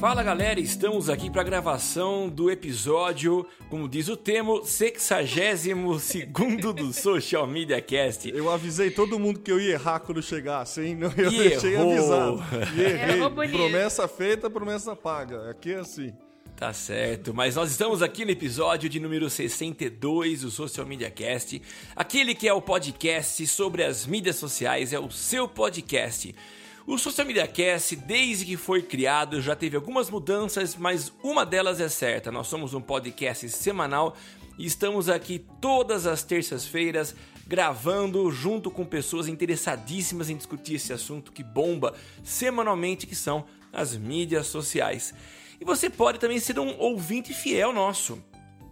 Fala galera, estamos aqui para a gravação do episódio, como diz o termo, 62 do Social Media Cast. Eu avisei todo mundo que eu ia errar quando chegasse, hein? Não, eu E deixei errou. avisado. E errei. Errou bonito. Promessa feita, promessa paga. Aqui é assim. Tá certo, mas nós estamos aqui no episódio de número 62 do Social Media Cast, aquele que é o podcast sobre as mídias sociais, é o seu podcast. O Social Media Cast, desde que foi criado, já teve algumas mudanças, mas uma delas é certa. Nós somos um podcast semanal e estamos aqui todas as terças-feiras gravando junto com pessoas interessadíssimas em discutir esse assunto que bomba semanalmente, que são as mídias sociais. E você pode também ser um ouvinte fiel nosso.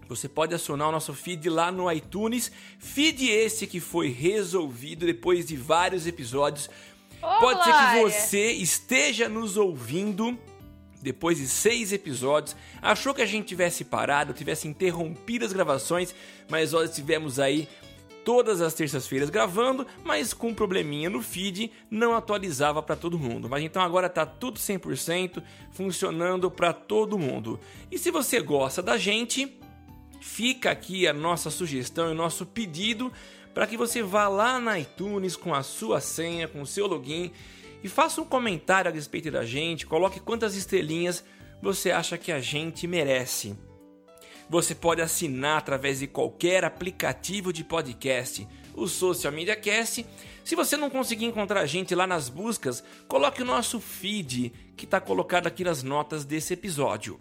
Você pode acionar o nosso feed lá no iTunes, feed esse que foi resolvido depois de vários episódios. Ô, pode ser que você esteja nos ouvindo depois de seis episódios, achou que a gente tivesse parado, tivesse interrompido as gravações, mas nós estivemos aí todas as terças-feiras gravando, mas com um probleminha no feed, não atualizava para todo mundo. Mas então agora tá tudo 100% funcionando para todo mundo. E se você gosta da gente, fica aqui a nossa sugestão e o nosso pedido para que você vá lá na iTunes com a sua senha, com o seu login e faça um comentário a respeito da gente, coloque quantas estrelinhas você acha que a gente merece. Você pode assinar através de qualquer aplicativo de podcast, o Social Media Cast. Se você não conseguir encontrar a gente lá nas buscas, coloque o nosso feed que está colocado aqui nas notas desse episódio.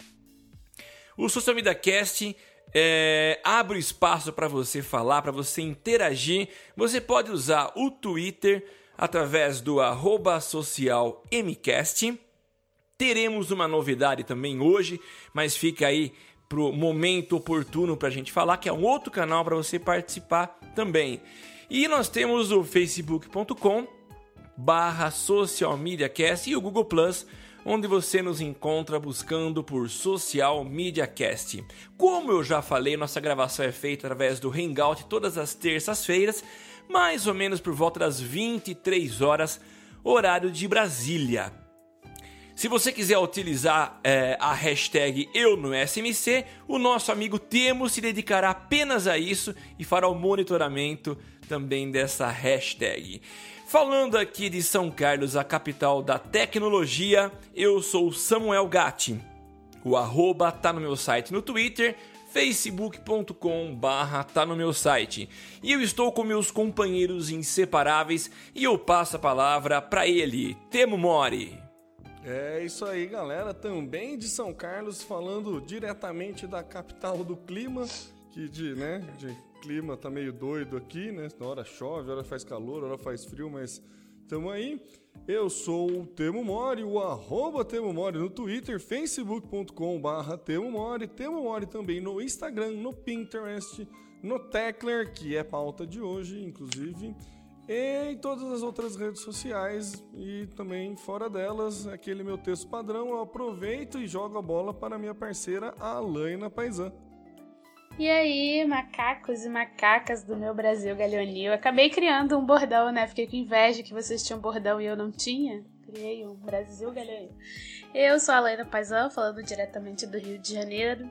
O Social Media Cast é, abre espaço para você falar, para você interagir. Você pode usar o Twitter através do arroba social MCast. Teremos uma novidade também hoje, mas fica aí pro momento oportuno para a gente falar, que é um outro canal para você participar também. E nós temos o facebook.com barra Social Media Cast e o Google Plus, onde você nos encontra buscando por Social Media Cast. Como eu já falei, nossa gravação é feita através do Hangout todas as terças-feiras, mais ou menos por volta das 23 horas, horário de Brasília. Se você quiser utilizar é, a hashtag Eu no SMC, o nosso amigo Temo se dedicará apenas a isso e fará o monitoramento também dessa hashtag. Falando aqui de São Carlos, a capital da tecnologia, eu sou Samuel Gatti. O arroba tá no meu site no Twitter, facebook.com barra tá no meu site. E eu estou com meus companheiros inseparáveis e eu passo a palavra para ele, Temo Mori. É isso aí, galera. Também de São Carlos, falando diretamente da capital do clima, que de, né, de clima tá meio doido aqui, né? Na hora chove, hora faz calor, hora faz frio, mas tamo aí. Eu sou o Temo Mori, o arroba Temo Mori no Twitter, facebook.com barra Temo Mori, Temo Mori também no Instagram, no Pinterest, no Tecler, que é pauta de hoje, inclusive, e em todas as outras redes sociais e também fora delas, aquele meu texto padrão, eu aproveito e jogo a bola para minha parceira Alaina Paisan. E aí, macacos e macacas do meu Brasil Galeonil. Acabei criando um bordão, né? Fiquei com inveja que vocês tinham bordão e eu não tinha. Criei um Brasil Galeonil. Eu sou a Helena Paisan, falando diretamente do Rio de Janeiro.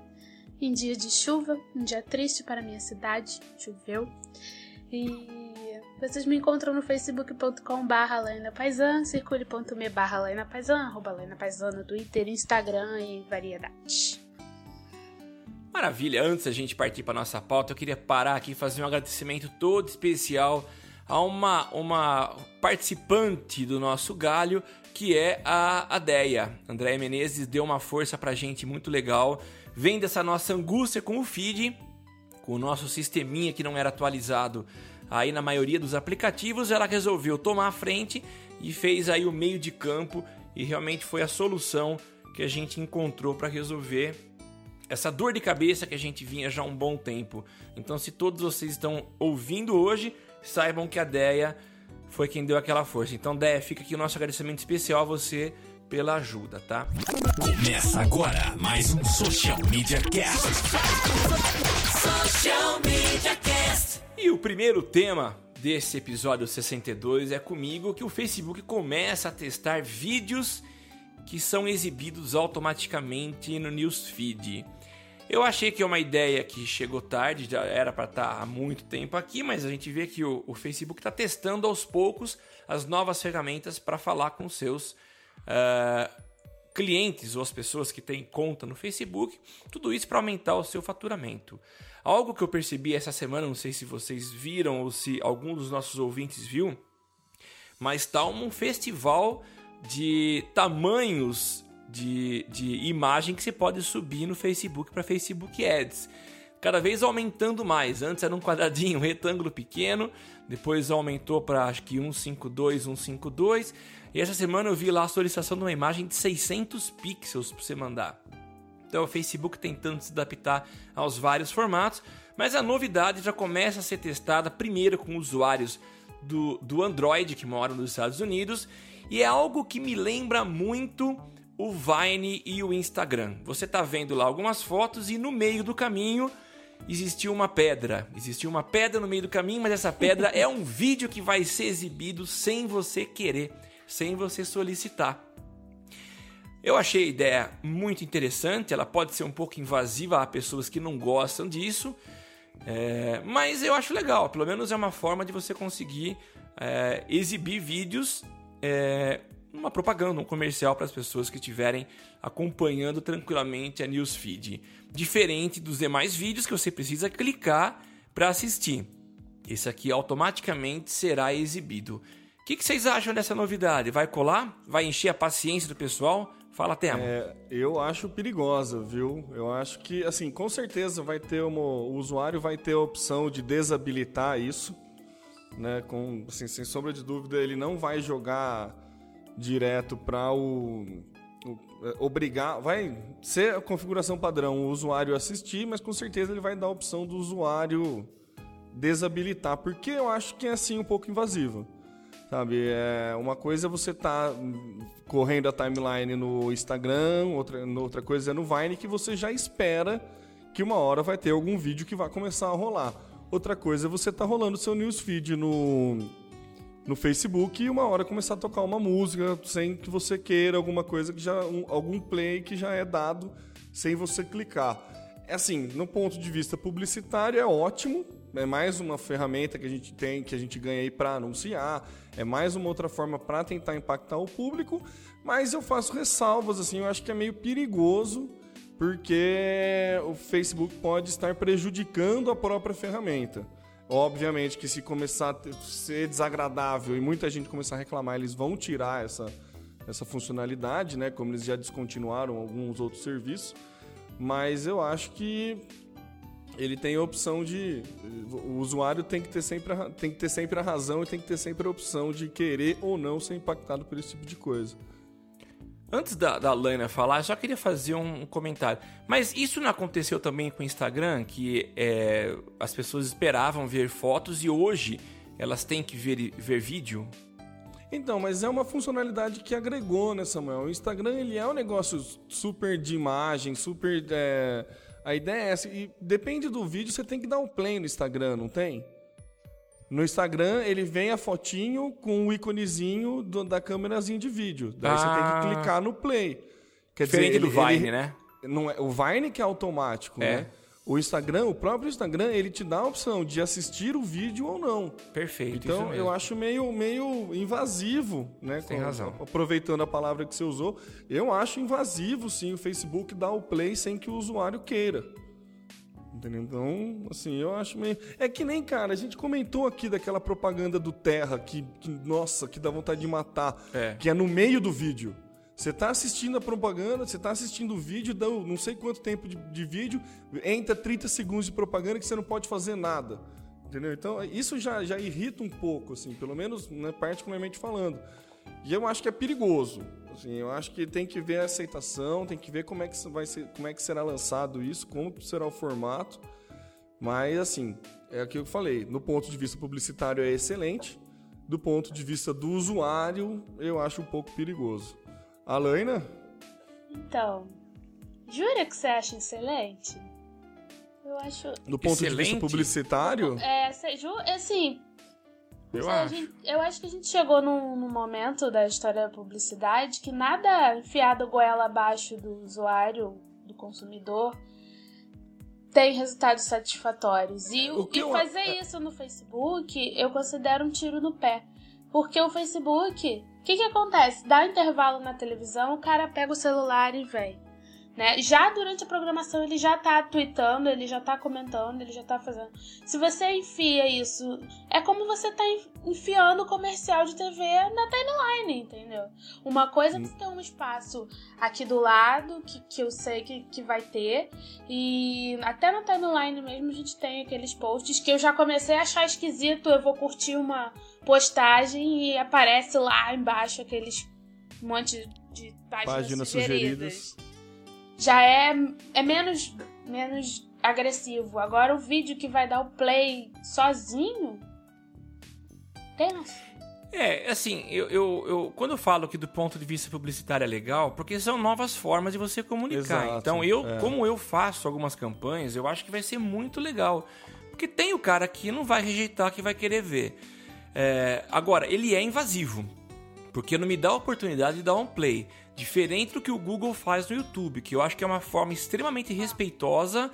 Em dia de chuva, um dia triste para minha cidade, choveu. E vocês me encontram no facebook.com barra Paisan, circule.me barra Paisan, arroba Helena Paisan no Twitter, Instagram e variedade. Maravilha, antes da gente partir para nossa pauta, eu queria parar aqui e fazer um agradecimento todo especial a uma, uma participante do nosso galho, que é a Adeia. Andréia Menezes deu uma força pra gente muito legal. Vem dessa nossa angústia com o feed, com o nosso sisteminha que não era atualizado aí na maioria dos aplicativos, ela resolveu tomar a frente e fez aí o meio de campo e realmente foi a solução que a gente encontrou para resolver essa dor de cabeça que a gente vinha já há um bom tempo. Então, se todos vocês estão ouvindo hoje, saibam que a Deia foi quem deu aquela força. Então, Deia, fica aqui o nosso agradecimento especial a você pela ajuda, tá? Começa agora mais um Social Media Cast. Social Media Cast. E o primeiro tema desse episódio 62 é comigo que o Facebook começa a testar vídeos que são exibidos automaticamente no newsfeed. Eu achei que é uma ideia que chegou tarde, já era para estar tá há muito tempo aqui, mas a gente vê que o, o Facebook está testando aos poucos as novas ferramentas para falar com seus uh, clientes ou as pessoas que têm conta no Facebook, tudo isso para aumentar o seu faturamento. Algo que eu percebi essa semana, não sei se vocês viram ou se algum dos nossos ouvintes viu, mas está um festival de tamanhos de, de imagem que você pode subir no Facebook para Facebook Ads. Cada vez aumentando mais. Antes era um quadradinho, um retângulo pequeno, depois aumentou para acho que 152, 152. E essa semana eu vi lá a solicitação de uma imagem de 600 pixels para você mandar. Então o Facebook tentando se adaptar aos vários formatos, mas a novidade já começa a ser testada primeiro com usuários do, do Android que moram nos Estados Unidos e é algo que me lembra muito o Vine e o Instagram. Você está vendo lá algumas fotos e no meio do caminho existiu uma pedra. Existiu uma pedra no meio do caminho, mas essa pedra é um vídeo que vai ser exibido sem você querer, sem você solicitar. Eu achei a ideia muito interessante, ela pode ser um pouco invasiva a pessoas que não gostam disso, é, mas eu acho legal, pelo menos é uma forma de você conseguir é, exibir vídeos é, uma propaganda, um comercial para as pessoas que estiverem acompanhando tranquilamente a newsfeed. Diferente dos demais vídeos que você precisa clicar para assistir. Esse aqui automaticamente será exibido. O que, que, vocês acham dessa novidade? Vai colar? Vai encher a paciência do pessoal? Fala, Temo. É, eu acho perigosa, viu? Eu acho que, assim, com certeza vai ter uma, o usuário vai ter a opção de desabilitar isso né? Com, assim, sem sombra de dúvida, ele não vai jogar direto para o, o, é, obrigar, vai ser a configuração padrão o usuário assistir, mas com certeza ele vai dar a opção do usuário desabilitar, porque eu acho que é assim um pouco invasivo. Sabe, é uma coisa é você tá correndo a timeline no Instagram, outra, outra coisa é no Vine que você já espera que uma hora vai ter algum vídeo que vai começar a rolar. Outra coisa é você tá rolando seu newsfeed no, no Facebook e uma hora começar a tocar uma música sem que você queira alguma coisa que já um, algum play que já é dado sem você clicar. É assim, no ponto de vista publicitário é ótimo, é mais uma ferramenta que a gente tem, que a gente ganha aí para anunciar, é mais uma outra forma para tentar impactar o público, mas eu faço ressalvas assim, eu acho que é meio perigoso porque o Facebook pode estar prejudicando a própria ferramenta. Obviamente que se começar a ser desagradável e muita gente começar a reclamar, eles vão tirar essa, essa funcionalidade, né? Como eles já descontinuaram alguns outros serviços. Mas eu acho que ele tem a opção de. O usuário tem que, ter sempre a, tem que ter sempre a razão e tem que ter sempre a opção de querer ou não ser impactado por esse tipo de coisa. Antes da, da Lana falar, eu só queria fazer um comentário. Mas isso não aconteceu também com o Instagram, que é, as pessoas esperavam ver fotos e hoje elas têm que ver, ver vídeo? Então, mas é uma funcionalidade que agregou, né, Samuel? O Instagram ele é um negócio super de imagem, super. É... A ideia é essa. E depende do vídeo, você tem que dar um play no Instagram, não tem? No Instagram, ele vem a fotinho com o íconezinho do, da câmerazinha de vídeo. Daí ah. você tem que ah. clicar no play. Quer Diferente dizer, ele, do Vine, ele, né? Não é, o Vine que é automático, é. né? O Instagram, o próprio Instagram, ele te dá a opção de assistir o vídeo ou não. Perfeito. Então, eu acho meio, meio invasivo, né? Você tem razão. Aproveitando a palavra que você usou, eu acho invasivo, sim, o Facebook dar o play sem que o usuário queira. Entendeu? Então, assim, eu acho meio. É que nem, cara, a gente comentou aqui daquela propaganda do Terra que, que nossa, que dá vontade de matar. É. Que é no meio do vídeo. Você tá assistindo a propaganda, você tá assistindo o vídeo, dá não sei quanto tempo de, de vídeo, entra 30 segundos de propaganda que você não pode fazer nada. Entendeu? Então, isso já, já irrita um pouco, assim, pelo menos né, particularmente falando. E eu acho que é perigoso. Assim, eu acho que tem que ver a aceitação, tem que ver como é que vai ser, como é que será lançado isso, como será o formato. Mas assim, é aquilo que eu falei, no ponto de vista publicitário é excelente, do ponto de vista do usuário, eu acho um pouco perigoso. Alaina? Então, jura que você acha excelente? Eu acho. Do ponto de Excelente? vista publicitário, É, assim, Eu a acho. gente- eu acho que a gente chegou num, num momento da história da publicidade que nada enfiado goela abaixo do usuário, do consumidor, tem resultados satisfatórios. E, O que e fazer é- isso no Facebook eu considero um tiro no pé. Porque o Facebook, o que, que acontece? Dá intervalo na televisão, o cara pega o celular e vem. Né? Já durante a programação ele já tá tweetando, ele já tá comentando, ele já tá fazendo. Se você enfia isso, é como você tá en- enfiando comercial de TV na timeline, entendeu? Uma coisa é você ter um espaço aqui do lado, que, que eu sei que, que vai ter, e até na timeline mesmo a gente tem aqueles posts que eu já comecei a achar esquisito, eu vou curtir uma postagem e aparece lá embaixo aqueles monte de páginas, páginas sugeridas sugeridas. Já é, é menos, menos agressivo. Agora o vídeo que vai dar o play sozinho. Tenso. É, assim, eu, eu, eu- quando eu falo que do ponto de vista publicitário é legal, porque são novas formas de você comunicar. Exato, então, eu, é. como eu faço algumas campanhas, eu acho que vai ser muito legal. Porque tem o cara que não vai rejeitar, que vai querer ver. É, agora, ele é invasivo. Porque não me dá a oportunidade de dar um play. Diferente do que o Google faz no YouTube, que eu acho que é uma forma extremamente respeitosa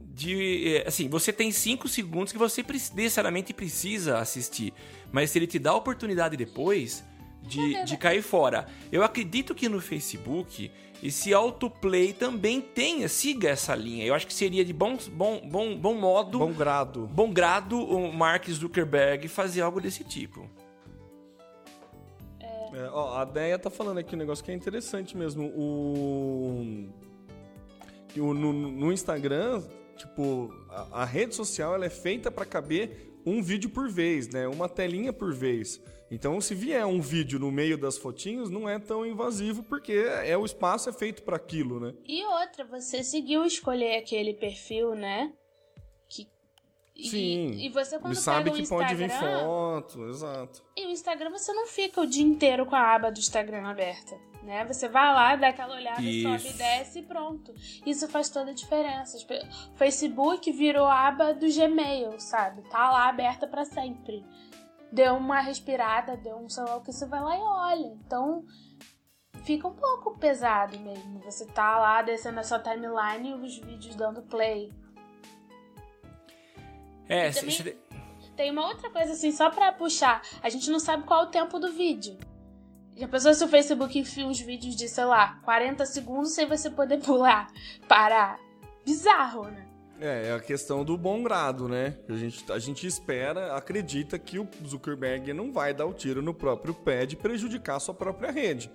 de. eh, Assim, você tem 5 segundos que você necessariamente precisa assistir. Mas se ele te dá a oportunidade depois de, de cair fora. Eu acredito que no Facebook esse autoplay também tenha, siga essa linha. Eu acho que seria de bom, bom, bom, bom modo, Bom bom, grado. grado o Mark Zuckerberg fazer algo desse tipo. É, ó, a Deia tá falando aqui um negócio que é interessante mesmo. O, o- no, no Instagram, tipo, a, a rede social ela é feita para caber um vídeo por vez, né? Uma telinha por vez. Então, se vier um vídeo no meio das fotinhos, não é tão invasivo porque é o espaço é feito para aquilo, né? E outra, você seguiu escolher aquele perfil, né? E- Sim. E, você quando Ele sabe que pode vir Instagram, foto, exato. E o Instagram você não fica o dia inteiro com a aba do Instagram aberta, né? Você vai lá, dá aquela olhada, sobe Isso. e desce e pronto. Isso faz toda a diferença. O Facebook virou a aba do Gmail, sabe? Tá lá aberta pra sempre. Deu uma respirada, deu um celular que você vai lá e olha. Então fica um pouco pesado mesmo. Você tá lá descendo a sua timeline e os vídeos dando play. É, E se- também- se- Tem uma outra coisa assim, só pra puxar. A gente não sabe qual é o tempo do vídeo. Já pensou se o Facebook enfia uns vídeos de, sei lá, 40 segundos sem você poder pular, parar? Bizarro, né? É, é a questão do bom grado, né? A gente, a gente espera, acredita que o Zuckerberg não vai dar o tiro no próprio pé de prejudicar a sua própria rede.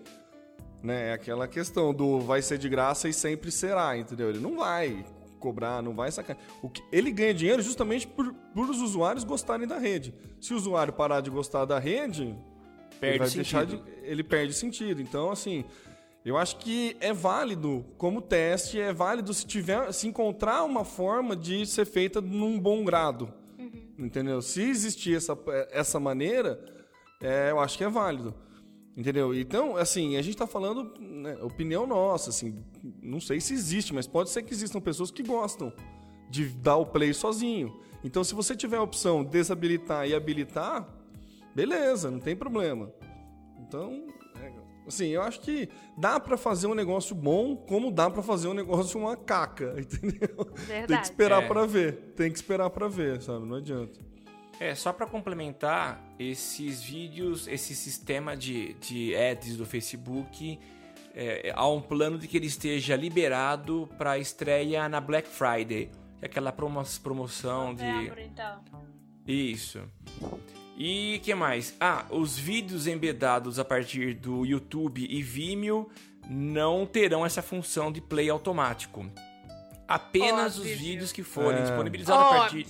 Né? É aquela questão do vai ser de graça e sempre será, entendeu? Ele não vai cobrar, não vai sacar. O que, ele ganha dinheiro justamente por, por os usuários gostarem da rede. Se o usuário parar de gostar da rede, ele Perde vai sentido. de, ele perde sentido. Então, assim, eu acho que é válido como teste, é válido se tiver, se encontrar uma forma de ser feita num bom grado. Entendeu? Se existir essa, essa maneira, é, eu acho que é válido. Entendeu? Então, assim, a gente tá falando, né, opinião nossa, assim, não sei se existe, mas pode ser que existam pessoas que gostam de dar o play sozinho. Então, se você tiver a opção desabilitar e habilitar, beleza, não tem problema. Então, é, assim, eu acho que dá pra fazer um negócio bom, como dá pra fazer um negócio uma caca, entendeu? Tem que esperar É. pra ver, tem que esperar pra ver, sabe? Não adianta. É, só para complementar, esses vídeos, esse sistema de, de ads do Facebook, é, há um plano de que ele esteja liberado para estreia na Black Friday, é aquela promo promoção de. Então. Isso. E que mais? Ah, os vídeos embedados a partir do YouTube e Vimeo não terão essa função de play automático. Apenas os Óbvio. vídeos que forem É. disponibilizados a partir.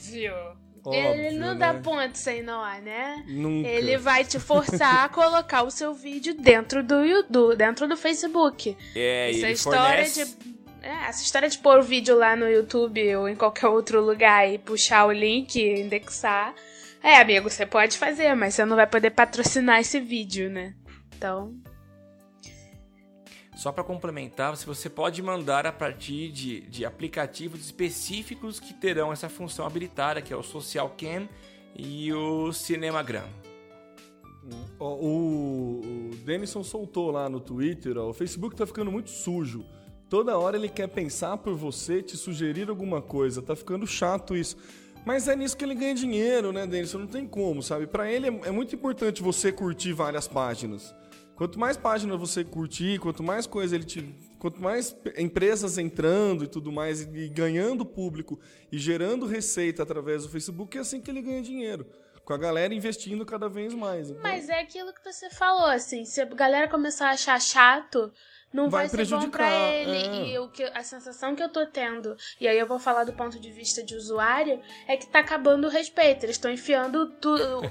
Óbvio. Ele não dá né? ponto sem nó, né? Nunca. Ele vai te forçar a colocar o seu vídeo dentro do YouTube, dentro do Facebook. É, Essa história fornece. de. É, essa história de pôr o vídeo lá no YouTube ou em qualquer outro lugar e puxar o link, indexar. É, amigo, você pode fazer, mas você não vai poder patrocinar esse vídeo, né? Então. Só para complementar, se você pode mandar a partir de, de aplicativos específicos que terão essa função habilitada, que é o Social Cam e o Cinemagram. O, o Denison soltou lá no Twitter, ó, o Facebook tá ficando muito sujo. Toda hora ele quer pensar por você, te sugerir alguma coisa. Tá ficando chato isso. Mas é nisso que ele ganha dinheiro, né, Denison? Não tem como, sabe? Pra ele é, é muito importante você curtir várias páginas. Quanto mais páginas você curtir, quanto mais coisa ele te. Quanto mais empresas entrando e tudo mais, e, ganhando público e gerando receita através do Facebook, é assim que ele ganha dinheiro. Com a galera investindo cada vez mais. Então, Mas é aquilo que você falou, assim, se a galera começar a achar chato, não Vai vai, ser bom prejudicar, pra ele. é. E o que, a sensação que eu tô tendo, e aí eu vou falar do ponto de vista de usuário, é que tá acabando o respeito. Eles estão enfiando tudo.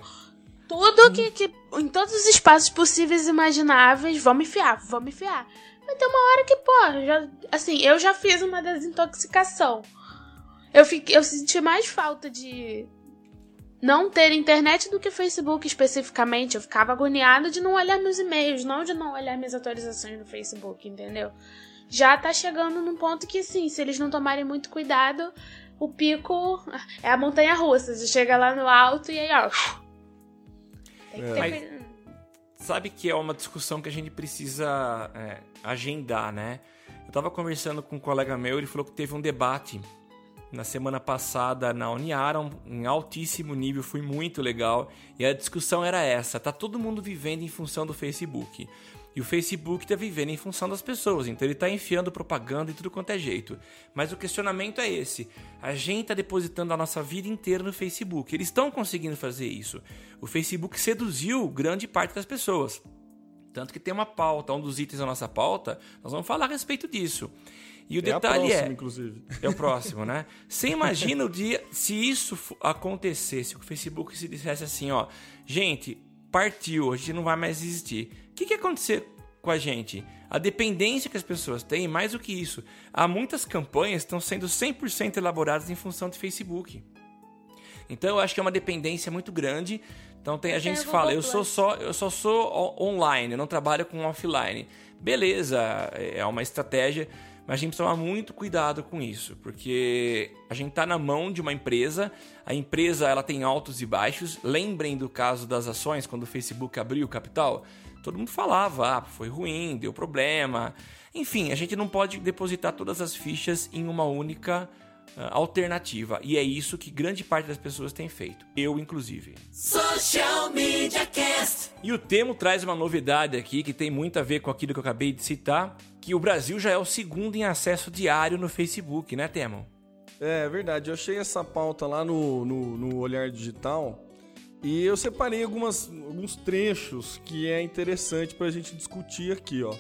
Tudo que, que. Em todos os espaços possíveis e imagináveis, vamos enfiar, vamos enfiar. Mas tem uma hora que, pô, já, assim, eu já fiz uma desintoxicação. Eu, fiquei, eu senti mais falta de não ter internet do que Facebook especificamente. Eu ficava agoniada de não olhar meus e-mails, não de não olhar minhas atualizações no Facebook, entendeu? Já tá chegando num ponto que, sim, se eles não tomarem muito cuidado, o pico é a montanha russa. Você chega lá no alto e aí, ó. Tem que ter Mas-. Sabe que é uma discussão que a gente precisa é, agendar, né? Eu tava conversando com um colega meu, ele falou que teve um debate na semana passada na Uniara, um- em altíssimo nível, foi muito legal. E a discussão era essa: tá todo mundo vivendo em função do Facebook. E o Facebook tá vivendo em função das pessoas, então ele tá enfiando propaganda e tudo quanto é jeito. Mas o questionamento é esse: a gente tá depositando a nossa vida inteira no Facebook. Eles estão conseguindo fazer isso. O Facebook seduziu grande parte das pessoas. Tanto que tem uma pauta, um dos itens da nossa pauta, nós vamos falar a respeito disso. E o é detalhe próxima, é. inclusive. É o próximo, né? Você imagina o dia se isso acontecesse, o Facebook se dissesse assim, ó, gente, partiu, a gente não vai mais existir. O que que ia acontecer com a gente? A dependência que as pessoas têm, mais do que isso, há muitas campanhas que estão sendo 100% elaboradas em função de Facebook. Então eu acho que é uma dependência muito grande. Então tem a gente que fala, eu sou só, eu só sou online, eu não trabalho com offline. Beleza, é uma estratégia, mas a gente precisa tomar muito cuidado com isso, porque a gente está na mão de uma empresa, a empresa ela tem altos e baixos. Lembrem do caso das ações quando o Facebook abriu o capital, todo mundo falava, ah, foi ruim, deu problema. Enfim, a gente não pode depositar todas as fichas em uma única ah, alternativa, e é isso que grande parte das pessoas tem feito, eu inclusive. Social Media Cast. E o Temo traz uma novidade aqui que tem muito a ver com aquilo que eu acabei de citar, que o Brasil já é o segundo em acesso diário no Facebook, né, Temo? É verdade, eu achei essa pauta lá no, no, no Olhar Digital e eu separei algumas, alguns trechos que é interessante para a gente discutir aqui, ó.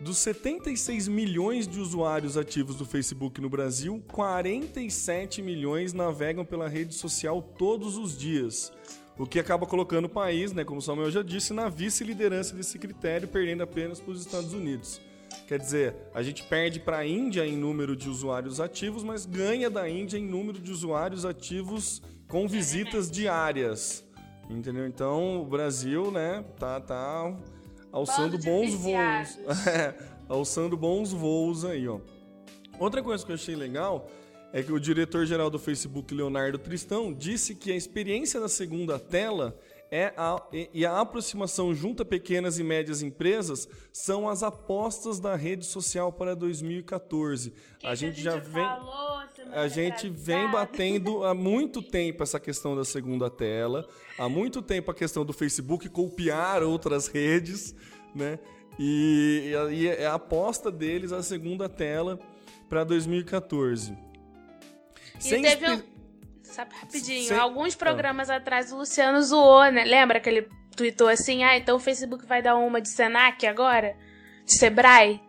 Dos 76 milhões de usuários ativos do Facebook no Brasil, 47 milhões navegam pela rede social todos os dias. O que acaba colocando o país, né, como o Samuel já disse, na vice-liderança desse critério, perdendo apenas para os Estados Unidos. Quer dizer, a gente perde para a Índia em número de usuários ativos, mas ganha da Índia em número de usuários ativos com visitas diárias. Entendeu? Então, o Brasil, né, tá, tá alçando bons voos. viciados. É, alçando bons voos aí, ó. Outra coisa que eu achei legal é que o diretor-geral do Facebook, Leonardo Tristão, disse que a experiência da segunda tela é a, e- a aproximação junto a pequenas e médias empresas são as apostas da rede social para 2014. Que a que gente já vem falou a gente vem batendo há muito tempo essa questão da segunda tela, há muito tempo a questão do Facebook copiar outras redes, né? E, e a- e a aposta deles a segunda tela para 2014. E Sem teve um. Sabe, rapidinho. Alguns Ah. programas atrás o Luciano zoou, né? Lembra que ele tweetou assim: ah, então o Facebook vai dar uma de Senac agora? De Sebrae?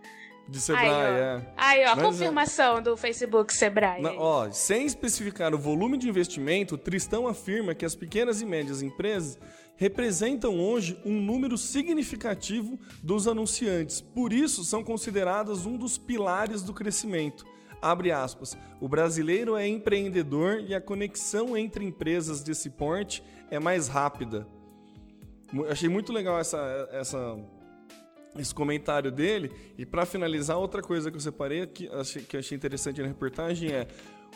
De Sebrae, Aí, ó. é. Aí, ó, a Mas é- confirmação do Facebook Sebrae. Na- ó, sem especificar o volume de investimento, Tristão afirma que as pequenas e médias empresas representam hoje um número significativo dos anunciantes. Por isso, são consideradas um dos pilares do crescimento. Abre aspas. O brasileiro é empreendedor e a conexão entre empresas desse porte é mais rápida. Achei muito legal essa, essa, esse comentário dele. E para finalizar, outra coisa que eu separei que que achei interessante na reportagem é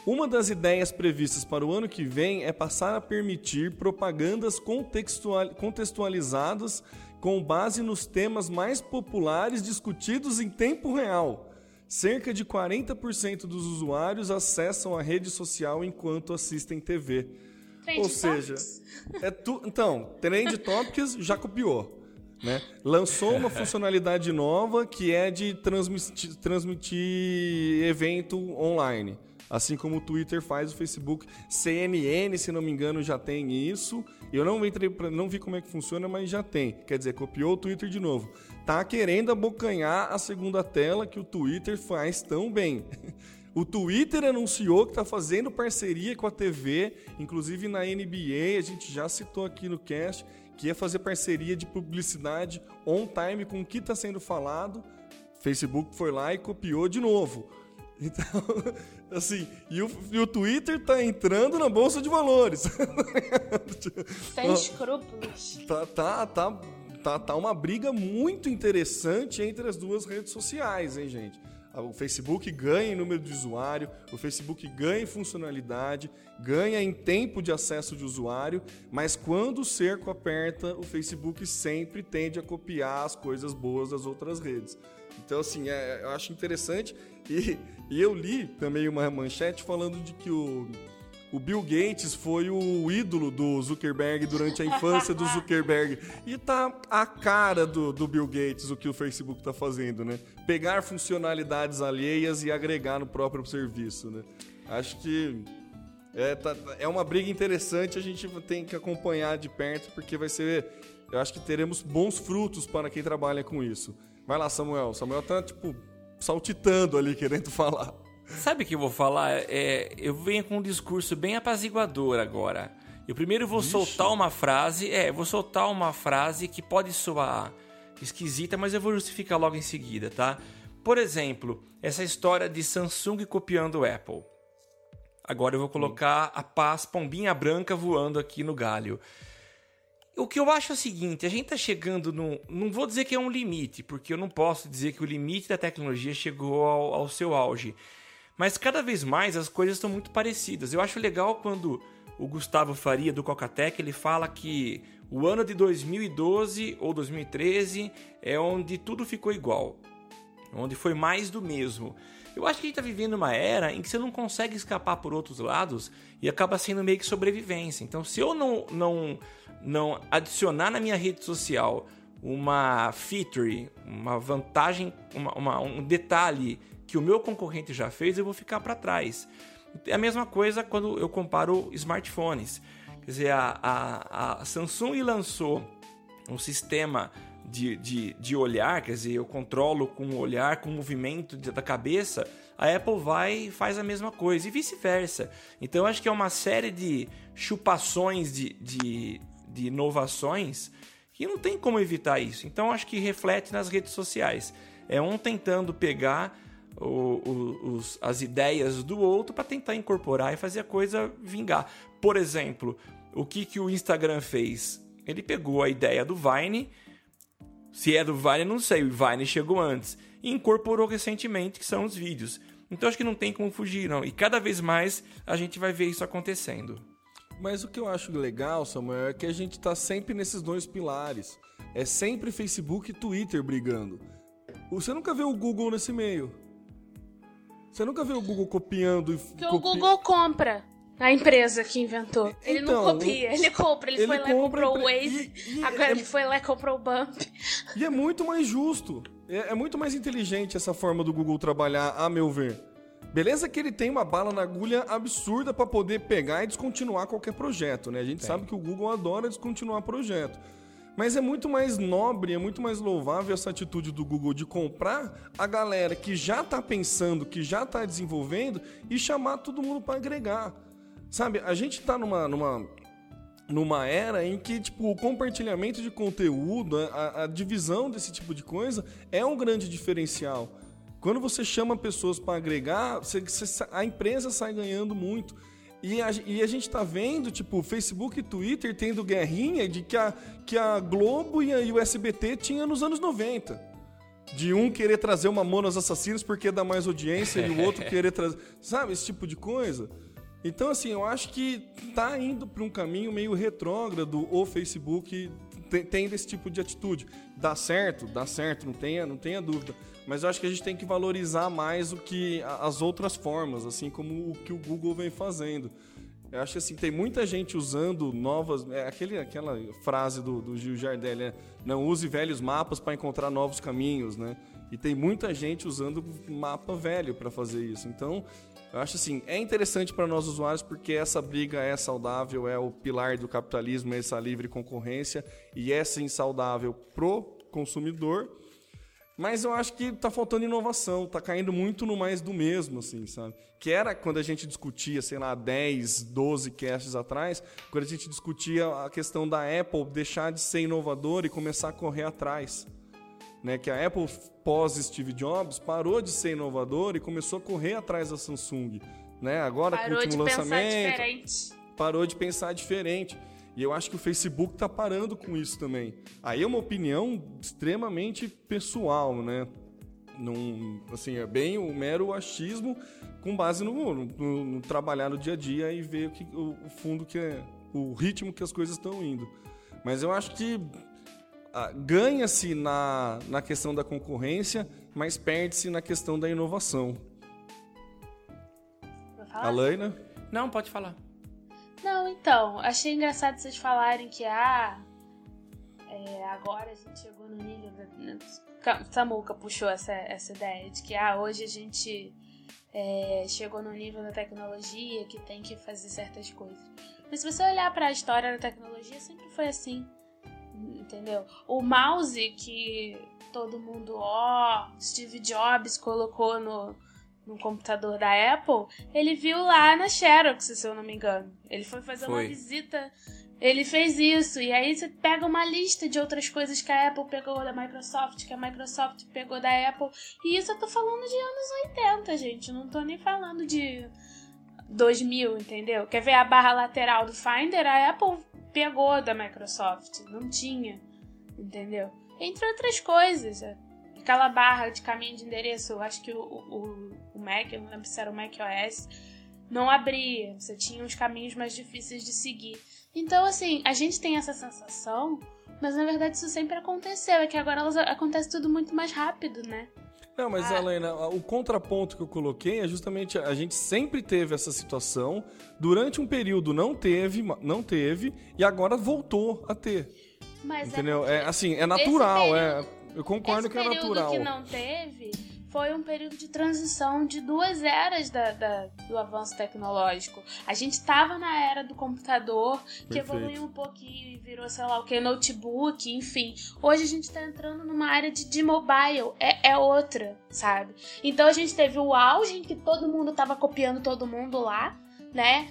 uma das ideias previstas para o ano que vem é passar a permitir propagandas contextual- contextualizadas com base nos temas mais populares discutidos em tempo real. Cerca de 40% dos usuários acessam a rede social enquanto assistem TV. Trend Ou seja, Topics? é tu, então, Trend Topics já copiou. Né? Lançou uma funcionalidade nova que é de transmitir, transmitir evento online. Assim como o Twitter faz, o Facebook, CNN, se não me engano, já tem isso. Eu não entrei não vi como é que funciona, mas já tem. Quer dizer, copiou o Twitter de novo. Tá querendo abocanhar a segunda tela que o Twitter faz tão bem. O Twitter anunciou que está fazendo parceria com a TV, inclusive na NBA, a gente já citou aqui no cast, que ia fazer parceria de publicidade on time com o que está sendo falado. Facebook foi lá e copiou de novo. Então, assim, e o, e o Twitter tá entrando na Bolsa de Valores. Sem escrúpulos. tá, tá, tá, tá, tá uma briga muito interessante entre as duas redes sociais, hein, gente? O Facebook ganha em número de usuário, o Facebook ganha em funcionalidade, ganha em tempo de acesso de usuário, mas quando o cerco aperta, o Facebook sempre tende a copiar as coisas boas das outras redes. Então, assim, é, eu acho interessante. E, e eu li também uma manchete falando de que o, o Bill Gates foi o ídolo do Zuckerberg durante a infância do Zuckerberg. E tá a cara do, do Bill Gates o que o Facebook tá fazendo, né? Pegar funcionalidades alheias e agregar no próprio serviço, né? Acho que é, tá- é uma briga interessante, a gente tem que acompanhar de perto, porque vai ser. Eu acho que teremos bons frutos para quem trabalha com isso. Vai lá, Samuel. Samuel tá, tipo, saltitando ali, querendo falar. Sabe o que eu vou falar? É, eu venho com um discurso bem apaziguador agora. Eu primeiro vou soltar uma frase, é, vou soltar uma frase que pode soar esquisita, mas eu vou justificar logo em seguida, tá? Por exemplo, essa história de Samsung copiando o Apple. Agora eu vou colocar a paz pombinha branca voando aqui no galho. O que eu acho é o seguinte, a gente tá chegando num. Não vou dizer que é um limite, porque eu não posso dizer que o limite da tecnologia chegou ao, ao seu auge. Mas cada vez mais as coisas estão muito parecidas. Eu acho legal quando o Gustavo Faria, do Cocatec, ele fala que o ano de 2012 ou 2013 é onde tudo ficou igual. Onde foi mais do mesmo. Eu acho que a gente está vivendo uma era em que você não consegue escapar por outros lados e acaba sendo meio que sobrevivência. Então, se eu não, não, não adicionar na minha rede social uma feature, uma vantagem, uma, uma- um detalhe que o meu concorrente já fez, eu vou ficar para trás. É a mesma coisa quando eu comparo smartphones. Quer dizer, a, a, a Samsung lançou um sistema de, de, de olhar, quer dizer, eu controlo com o olhar, com o movimento da cabeça, a Apple vai e faz a mesma coisa, e vice-versa. Então, acho que é uma série de chupações de, de, de inovações que não tem como evitar isso. Então, acho que reflete nas redes sociais. É um tentando pegar o- o- os- as ideias do outro para tentar incorporar e fazer a coisa vingar. Por exemplo, o que, que o Instagram fez? Ele pegou a ideia do Vine, se é do Vine, não sei, o Vine chegou antes, e incorporou recentemente, que são os vídeos. Então acho que não tem como fugir, não. E cada vez mais a gente vai ver isso acontecendo. Mas o que eu acho legal, Samuel, é que a gente tá sempre nesses dois pilares. É sempre Facebook e Twitter brigando. Você nunca vê o Google nesse meio. Você nunca vê o Google copiando e Porque o copi- Google compra a empresa que inventou. Ele não Então, copia, ele compra. Ele, ele foi lá e compra comprou o Waze, e- e agora é- ele foi lá e comprou o Bump. E é muito mais justo. É, é muito mais inteligente essa forma do Google trabalhar, a meu ver. Beleza que ele tem uma bala na agulha absurda para poder pegar e descontinuar qualquer projeto, né? A gente Tem. sabe que o Google adora descontinuar projeto. Mas é muito mais nobre, é muito mais louvável essa atitude do Google de comprar a galera que já está pensando, que já está desenvolvendo e chamar todo mundo para agregar. Sabe, a gente está numa, numa, numa era em que tipo, o compartilhamento de conteúdo, a, a divisão desse tipo de coisa é um grande diferencial. Quando você chama pessoas para agregar, você- você- a empresa sai ganhando muito. E a, e a gente está vendo, tipo, Facebook e Twitter tendo guerrinha de que a, que a Globo e, a, e o SBT tinha nos anos 90. De um querer trazer uma Mamonas Assassinos porque dá mais audiência e o outro querer trazer. Sabe, esse tipo de coisa? Então, assim, eu acho que tá indo para um caminho meio retrógrado o Facebook te- tendo esse tipo de atitude. Dá certo? Dá certo, não tenha, não tenha dúvida. Mas eu acho que a gente tem que valorizar mais o que as outras formas, assim como o que o Google vem fazendo. Eu acho que assim, tem muita gente usando novas. É aquele, aquela frase do, do Gil Jardelli, é, não use velhos mapas para encontrar novos caminhos, né? E tem muita gente usando mapa velho para fazer isso. Então, eu acho assim, é interessante para nós usuários porque essa briga é saudável, é o pilar do capitalismo, essa livre concorrência e é sim saudável pro consumidor. Mas eu acho que tá faltando inovação, tá caindo muito no mais do mesmo, assim, sabe? Que era quando a gente discutia, sei lá, 10, 12 casts atrás, quando a gente discutia a questão da Apple deixar de ser inovadora e começar a correr atrás. Né? Que a Apple, pós Steve Jobs, parou de ser inovadora e começou a correr atrás da Samsung. Né? Agora, com o Parou de último pensar lançamento, diferente. parou de pensar diferente. E eu acho que o Facebook está parando com isso também. Aí é uma opinião extremamente pessoal, né? Num, assim, é bem o mero achismo com base no, no- no trabalhar no dia a dia e ver o, que, o, o fundo que é, o ritmo que as coisas estão indo. Mas eu acho que ah, ganha-se na, na questão da concorrência, mas perde-se na questão da inovação. Alaina? Não, pode falar. Não, então, achei engraçado vocês falarem que, ah, é, agora a gente chegou no nível. Da... Ca- Samuca puxou essa, essa ideia de que, ah, hoje a gente é, chegou no nível da tecnologia que tem que fazer certas coisas. Mas se você olhar para a história da tecnologia, sempre foi assim. Entendeu? O mouse que todo mundo, ó, Steve Jobs colocou no, no computador da Apple, ele viu lá na Xerox, se eu não me engano. Ele foi fazer Foi. uma visita. Ele fez isso. E aí você pega uma lista de outras coisas que a Apple pegou da Microsoft, que a Microsoft pegou da Apple. E isso eu tô falando de anos 80, gente. Não tô nem falando de 2000, entendeu? Quer ver a barra lateral do Finder? A Apple pegou da Microsoft. Não tinha, entendeu? Entre outras coisas. é. Aquela barra de caminho de endereço, eu acho que o, o, o Mac, eu não lembro se era o Mac OS, não abria. Você tinha uns caminhos mais difíceis de seguir. Então, assim, a gente tem essa sensação, mas na verdade isso sempre aconteceu. É que agora elas- acontece tudo muito mais rápido, né? Não, mas, Ah. Helena, o contraponto que eu coloquei é justamente a gente sempre teve essa situação, durante um período não teve, não teve, e agora voltou a ter. Mas entendeu? porque É, assim, é natural, é. período- Eu concordo Esse que é período natural. que não teve foi um período de transição de duas eras da, da- do avanço tecnológico. A gente estava na era do computador, que Perfeito. evoluiu um pouquinho e virou, sei lá o que, notebook, enfim. Hoje a gente está entrando numa área de, de mobile, é, é outra, sabe? Então a gente teve o auge em que todo mundo estava copiando todo mundo lá, né?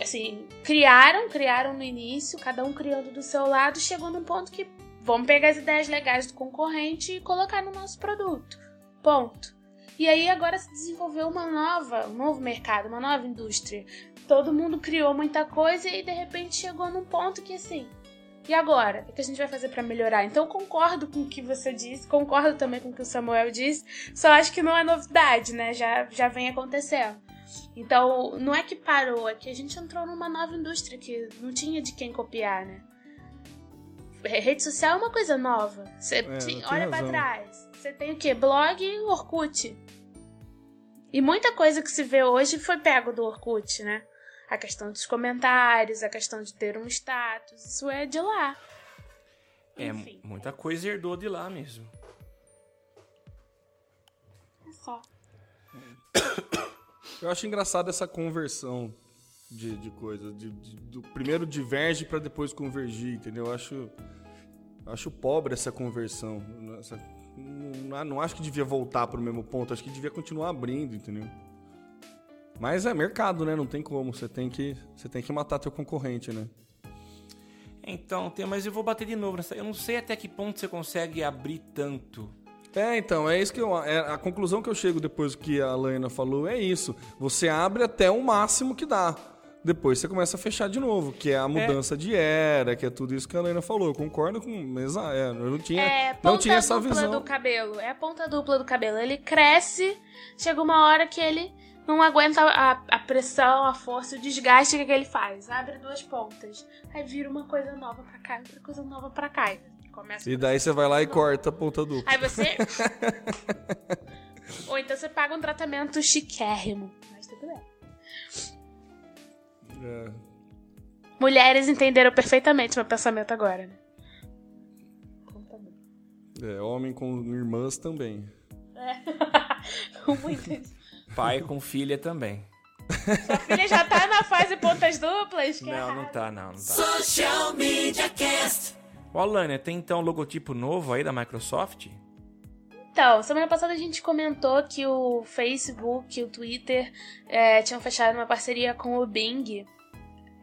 Assim, criaram, criaram no início, cada um criando do seu lado, chegou num ponto que vamos pegar as ideias legais do concorrente e colocar no nosso produto. Ponto. E aí agora se desenvolveu uma nova, um novo mercado, uma nova indústria. Todo mundo criou muita coisa e de repente chegou num ponto que assim. E agora? O que a gente vai fazer pra melhorar? Então concordo com o que você disse, concordo também com o que o Samuel disse, só acho que não é novidade, né? Já, já vem acontecendo. Então, não é que parou, é que a gente entrou numa nova indústria que não tinha de quem copiar, né? Re- Rede social é uma coisa nova. Você tem olha pra razão. trás. Você tem o quê? Blog e Orkut. E muita coisa que se vê hoje foi pego do Orkut, né? A questão dos comentários, a questão de ter um status, isso é de lá. É, Enfim. muita coisa herdou de lá mesmo. É só. Eu acho engraçado essa conversão de, de coisa. De, de- do primeiro diverge para depois convergir, entendeu? Eu acho, acho pobre essa conversão. Essa- não, não acho que devia voltar para o mesmo ponto. Acho que devia continuar abrindo, entendeu? Mas é mercado, né? Não tem como. Você tem que, você tem que matar teu concorrente, né? Então, tem, mas eu vou bater de novo nessa. Eu não sei até que ponto você consegue abrir tanto. É, então, é isso que eu. É, a conclusão que eu chego depois que a Laina falou é isso. Você abre até o máximo que dá. Depois você começa a fechar de novo, que é a mudança de era, que é tudo isso que a Laina falou. Eu concordo com. Exa, é, eu não tinha, É não ponta tinha essa dupla visão. do cabelo. É a ponta dupla do cabelo. Ele cresce, chega uma hora que ele não aguenta a, a pressão, a força, o desgaste que, que ele faz. Abre duas pontas. Aí vira uma coisa nova pra cá, outra coisa nova pra cá. E Começa E daí você vai lá e corta a ponta dupla. Aí você. Ou então você paga um tratamento chiquérrimo. Mas tudo bem. É. Mulheres entenderam perfeitamente meu pensamento agora, né? É, homem com irmãs também. Muitas. Pai com filha também. Sua filha já tá na fase pontas duplas? Que Não, não tá, não, não tá. Social Media Cast. Ô, Alânia, tem então um logotipo novo aí da Microsoft? Então, semana passada a gente comentou que o Facebook e o Twitter é, tinham fechado uma parceria com o Bing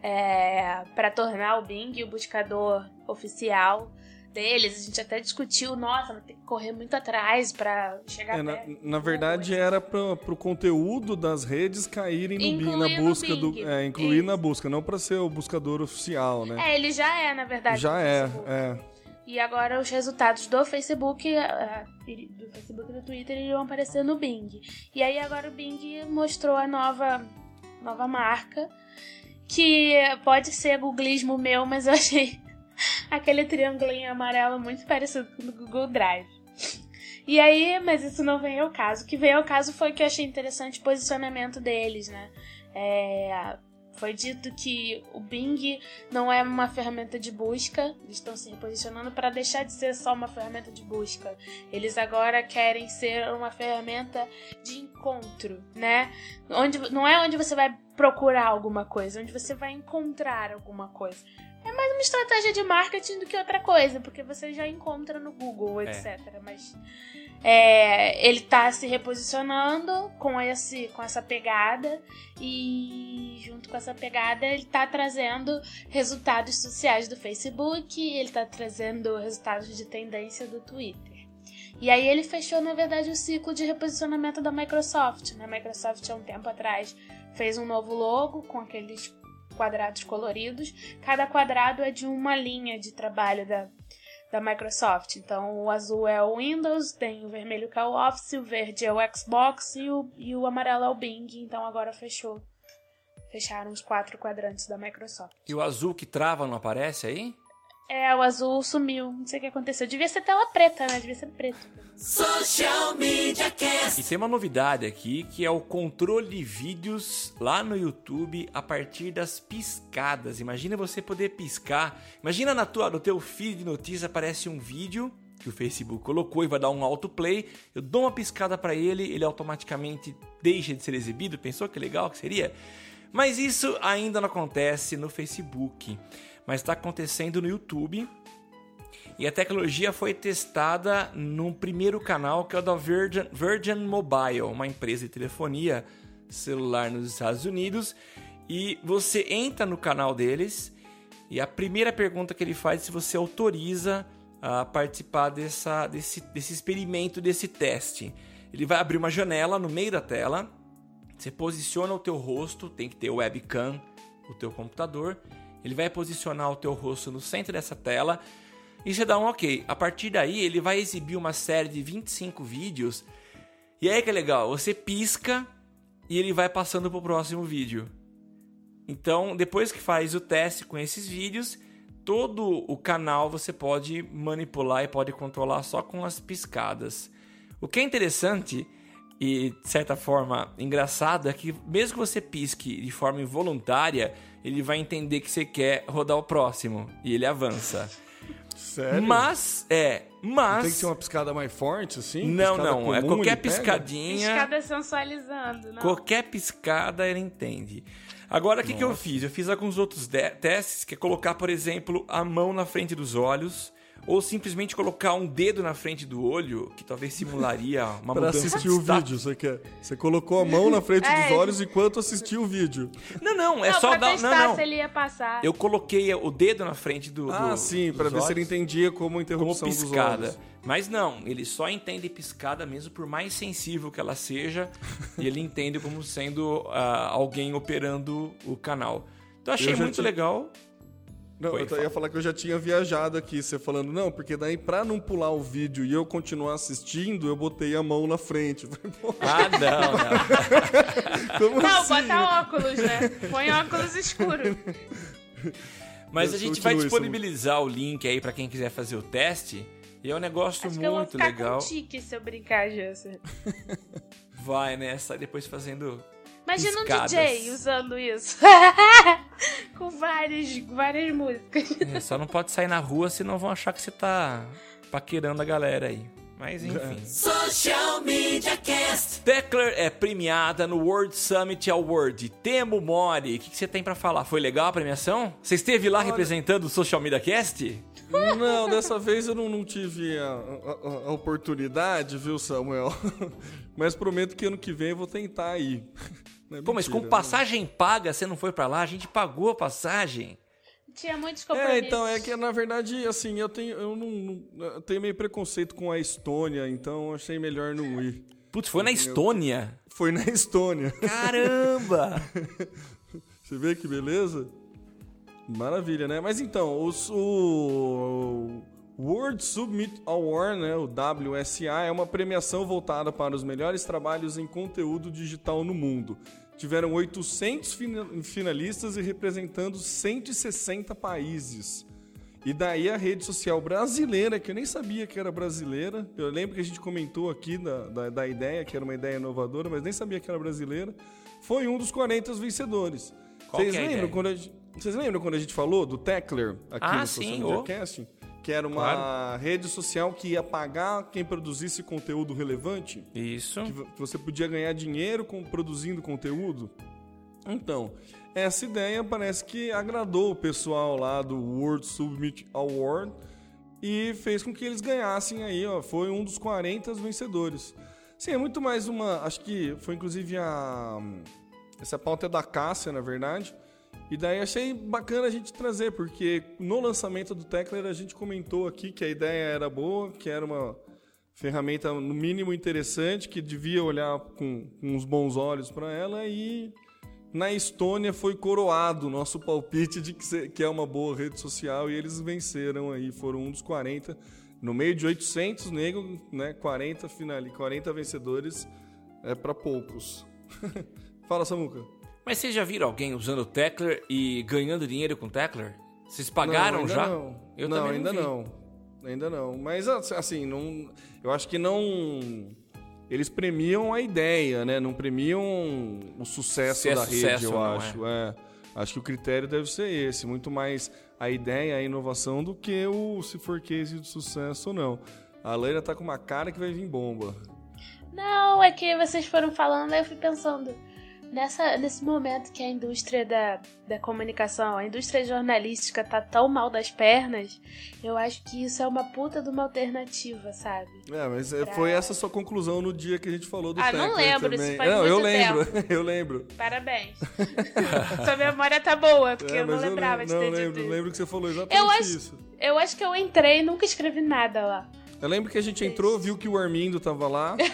é, para tornar o Bing o buscador oficial deles. A gente até discutiu, nossa, ter que correr muito atrás para chegar É, na, perto. na verdade, era para o conteúdo das redes caírem no Bing, na busca do. É, incluir Isso. na busca, não para ser o buscador oficial, né? É, ele já é, na verdade. Já é, é. E agora os resultados do Facebook, iri- do Facebook e do Twitter iriam aparecer no Bing. E aí agora o Bing mostrou a nova, nova marca, que pode ser googlismo meu, mas eu achei aquele triangulinho amarelo muito parecido com o Google Drive. E aí, mas isso não vem ao caso. O que veio ao caso foi que eu achei interessante o posicionamento deles, né? É, foi dito que o Bing não é uma ferramenta de busca, eles estão se reposicionando para deixar de ser só uma ferramenta de busca. Eles agora querem ser uma ferramenta de encontro, né? Onde, não é onde você vai procurar alguma coisa, onde você vai encontrar alguma coisa. É mais uma estratégia de marketing do que outra coisa, porque você já encontra no Google, É. etc. Mas é, ele tá se reposicionando com, esse, com essa pegada e junto com essa pegada ele tá trazendo resultados sociais do Facebook, ele tá trazendo resultados de tendência do Twitter. E aí ele fechou, na verdade, o ciclo de reposicionamento da Microsoft. né? A Microsoft, há um tempo atrás, fez um novo logo com aqueles quadrados coloridos. Cada quadrado é de uma linha de trabalho da, da Microsoft. Então, o azul é o Windows, tem o vermelho que é o Office, o verde é o Xbox e o, e o amarelo é o Bing. Então, agora fechou. Fecharam os quatro quadrantes da Microsoft. E o azul que trava não aparece aí? É, o azul sumiu. Não sei o que aconteceu. Devia ser tela preta, né? Devia ser preto. Social Media Cast. E tem uma novidade aqui que é o controle de vídeos lá no YouTube a partir das piscadas. Imagina você poder piscar. Imagina na tua, no teu feed de notícia aparece um vídeo que o Facebook colocou e vai dar um autoplay. Eu dou uma piscada para ele, ele automaticamente deixa de ser exibido. Pensou que legal que seria? Mas isso ainda não acontece no Facebook, mas está acontecendo no YouTube. E a tecnologia foi testada no primeiro canal, que é o da Virgin, Virgin Mobile, uma empresa de telefonia celular nos Estados Unidos. E você entra no canal deles e a primeira pergunta que ele faz é se você autoriza a participar dessa, desse, desse experimento, desse teste. Ele vai abrir uma janela no meio da tela, você posiciona o teu rosto, tem que ter webcam, o teu computador. Ele vai posicionar o teu rosto no centro dessa tela e você dá um ok. A partir daí, ele vai exibir uma série de 25 vídeos. E aí que é legal, você pisca e ele vai passando pro próximo vídeo. Então, depois que faz o teste com esses vídeos, todo o canal você pode manipular e pode controlar só com as piscadas. O que é interessante e de certa forma engraçado é que mesmo que você pisque de forma involuntária, ele vai entender que você quer rodar o próximo e ele avança. Sério? Mas, é, mas... Tem que ser uma piscada mais forte, assim? Não, Piscada não, é comum, qualquer ele pega? piscadinha... Escada sensualizando, não. Qualquer piscada ele entende. Agora, o que, que eu fiz? Eu fiz alguns outros testes, que é colocar, por exemplo, a mão na frente dos olhos, ou simplesmente colocar um dedo na frente do olho, que talvez simularia uma Pra mudança assistir de o vídeo, você quer? Você colocou a mão na frente É, dos olhos enquanto assistia o vídeo. Não, não, é não, só pra dar... testar Não, não. se ele ia passar. Eu coloquei o dedo na frente do, Ah, do- sim, pra dos ver se ele olhos entendia como como interrupção dos piscada. olhos. Mas não, ele só entende piscada mesmo por mais sensível que ela seja, e ele entende como sendo ah, alguém operando o canal. Então achei muito legal. Não, Foi, eu ia falar que eu já tinha viajado aqui, você falando, não, porque daí pra não pular o vídeo e eu continuar assistindo, eu botei a mão na frente. Ah, não, não. como Não, assim? bota óculos, né? Põe óculos escuros. Mas Eu a gente vai isso, disponibilizar o link aí pra quem quiser fazer o teste. E é um negócio Acho que eu vou muito ficar legal. com tique se eu brincar, José. Vai nessa, depois fazendo. Imagina Piscadas. um DJ usando isso. com várias, várias músicas. É, só não pode sair na rua, senão vão achar que você tá paquerando a galera aí. Mas enfim. Social Media Cast. Tecler é premiada no World Summit Award. Temo Mori, o que, que você tem pra falar? Foi legal a premiação? Você esteve lá representando o Social Media Cast? Não, dessa vez eu não, não tive a, a- a oportunidade, viu, Samuel? Mas prometo que ano que vem eu vou tentar ir. É Pô, mas com mentira, passagem paga, você não foi pra lá? A gente pagou a passagem. Tinha muitos É, compromissos. então, é que na verdade, assim, eu tenho, eu não, não- eu tenho meio preconceito com a Estônia, então eu achei melhor não ir. Putz, foi na Estônia. Foi na Estônia. Caramba! Você vê que beleza? Maravilha, né? Mas então, os- o World Submit Award, né, o WSA, é uma premiação voltada para os melhores trabalhos em conteúdo digital no mundo. Tiveram 800 fina- finalistas e representando 160 países. E daí a rede social brasileira, que eu nem sabia que era brasileira, eu lembro que a gente comentou aqui da, da, da ideia, que era uma ideia inovadora, mas nem sabia que era brasileira, foi um dos 40 vencedores. Qual Vocês é a lembram ideia? quando a gente, vocês lembram quando a gente falou do Tecler aqui Ah, no sim. Media Casting? Que era uma rede social que ia pagar quem produzisse conteúdo relevante? Isso. que vo- que você podia ganhar dinheiro com, produzindo conteúdo. Então, essa ideia parece que agradou o pessoal lá do World Summit Award e fez com que eles ganhassem aí, ó, foi um dos 40 vencedores. Sim, é muito mais uma, acho que foi inclusive a essa pauta é da Cássia, na verdade. E daí achei bacana a gente trazer, porque no lançamento do Tecler a gente comentou aqui que a ideia era boa, que era uma ferramenta no mínimo interessante, que devia olhar com, uns bons olhos para ela e na Estônia foi coroado o nosso palpite de que, é uma boa rede social e eles venceram aí, foram um dos 40 no meio de 800 negros, né, 40 final, 40 vencedores é para poucos. Fala Samuca. Mas vocês já viram alguém usando o Tecler e ganhando dinheiro com o Tecler? Vocês pagaram Não, ainda já? Não. Eu não, também ainda vi. não. Ainda não. Mas assim, não, eu acho que não. Eles premiam a ideia, né? Não premiam o sucesso é da sucesso rede, eu não, acho. É. Acho que o critério deve ser esse, muito mais a ideia, a inovação do que o se for case de sucesso ou não. A Leila tá com uma cara que vai vir bomba. Não, é que vocês foram falando, aí eu fui pensando. Nessa, nesse momento que a indústria da, da comunicação, a indústria jornalística tá tão mal das pernas, eu acho que isso é uma puta de uma alternativa, sabe? É, mas é, Pra- foi essa a sua conclusão no dia que a gente falou do Ah, não lembro, isso também. faz não, eu lembro, eu lembro. Parabéns. Sua memória tá boa, porque É, eu não lembrava lembro, de não, ter dito lembro, isso. lembro que você falou exatamente Eu acho- isso. Eu acho que eu entrei e nunca escrevi nada lá. Eu lembro que a gente entrou, viu que o Armindo tava lá.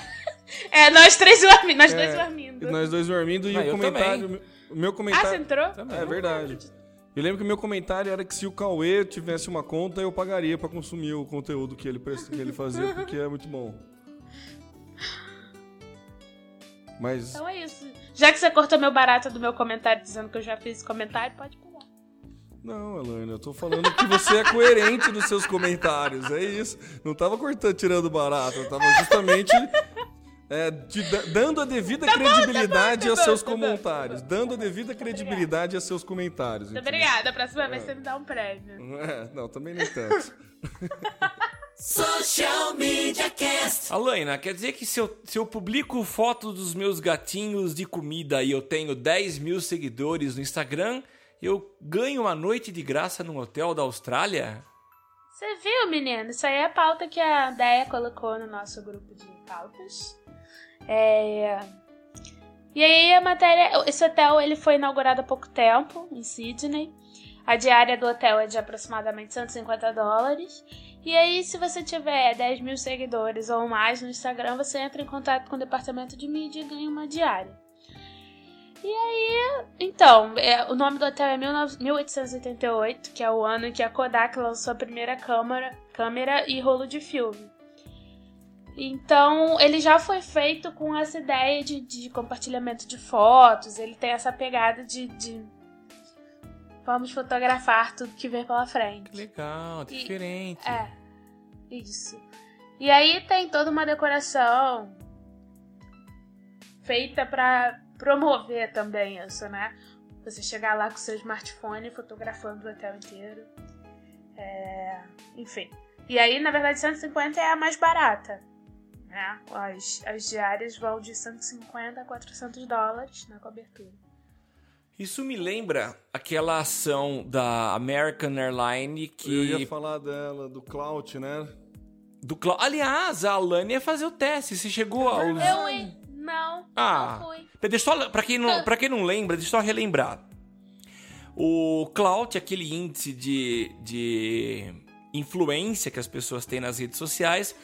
É, nós três dormindo, nós dois é, dormindo. e nós dois dormindo e Ah, o comentário. O meu Ah, você comentário. entrou? é verdade. Eu lembro que o meu comentário era que se o Cauê tivesse uma conta, eu pagaria pra consumir o conteúdo que ele, que ele fazia, porque é muito bom. Mas. Então é isso. Já que você cortou meu barato do meu comentário dizendo que eu já fiz comentário, pode pegar. Não, Elaine, eu tô falando que você é coerente nos seus comentários, é isso. Não tava cortando, tirando barato, eu tava justamente É, de- da- dando a devida Tá credibilidade tá bom, a tá seus bom, tá bom, comentários. tá bom. Dando a devida credibilidade a seus comentários. Muito obrigada. A próxima vez você me dá um prêmio. É, não, também nem tanto. Social Media Cast. Alaina, quer dizer que se eu, se eu publico fotos dos meus gatinhos de comida e eu tenho 10 mil seguidores no Instagram, eu ganho uma noite de graça num hotel da Austrália? Você viu, menino? Isso aí é a pauta que a Deia colocou no nosso grupo de pautas. É... E aí a matéria... Esse hotel ele foi inaugurado há pouco tempo, em Sydney. A diária do hotel é de aproximadamente 150 dólares. E aí, se você tiver 10 mil seguidores ou mais no Instagram, você entra em contato com o departamento de mídia e ganha uma diária. E aí, então, é, o nome do hotel é 19 1888, que é o ano em que a Kodak lançou a primeira câmera, câmera e rolo de filme. Então, ele já foi feito com essa ideia de, de compartilhamento de fotos, ele tem essa pegada de, de vamos fotografar tudo que vem pela frente. Legal, E- diferente. É, isso. E aí tem toda uma decoração feita pra promover também isso, né? Você chegar lá com seu smartphone fotografando o hotel inteiro. É, Enfim. E aí, na verdade, 150 é a mais barata. Né? As, as diárias vão de 150 a 400 dólares na cobertura. Isso me lembra aquela ação da American Airlines Eu que. ia falar dela, do Clout, né? Do Cla- Aliás, a Alane ia fazer o teste. Você chegou aos. Eu, hein? Não, Ah. não fui. Deixa eu só, pra, quem não, pra quem não lembra, deixa eu só relembrar. O Clout, aquele índice de, de influência que as pessoas têm nas redes sociais.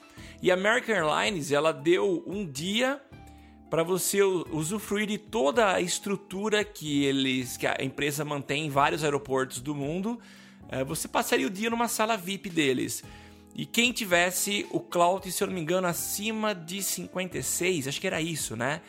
E a American Airlines, ela deu um dia para você usufruir de toda a estrutura que eles que a empresa mantém em vários aeroportos do mundo. Eh, Você passaria o dia numa sala VIP deles. E quem tivesse o Clout, se eu não me engano, acima de 56, acho que era isso, né?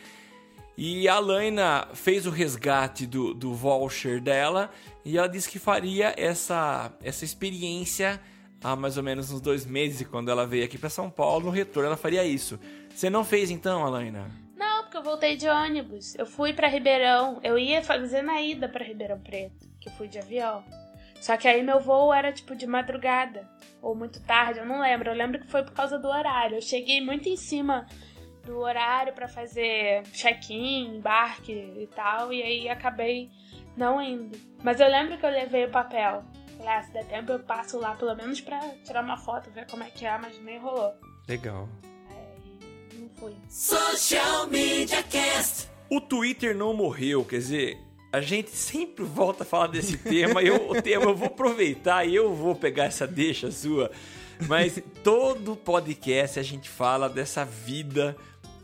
E a Laina fez o resgate do, do voucher dela e ela disse que faria essa, essa experiência há mais ou menos uns dois meses, quando ela veio aqui para São Paulo. No retorno, ela faria isso. Você não fez então, Alaina? Não, porque eu voltei de ônibus. Eu fui pra Ribeirão. Eu ia fazer na ida pra Ribeirão Preto, que eu fui de avião. Só que aí meu voo era tipo de madrugada ou muito tarde, eu não lembro. Eu lembro que foi por causa do horário. Eu cheguei muito em cima do horário pra fazer check-in, embarque e tal, e aí acabei não indo. Mas eu lembro que eu levei o papel. Falei, ah, se der tempo eu passo lá pelo menos pra tirar uma foto, ver como é que é, mas nem rolou. Legal. Aí não fui. Social Media Cast. O Twitter não morreu, quer dizer, a gente sempre volta a falar desse tema. Eu, o tema eu vou aproveitar e eu vou pegar essa deixa sua. Mas todo podcast a gente fala dessa vida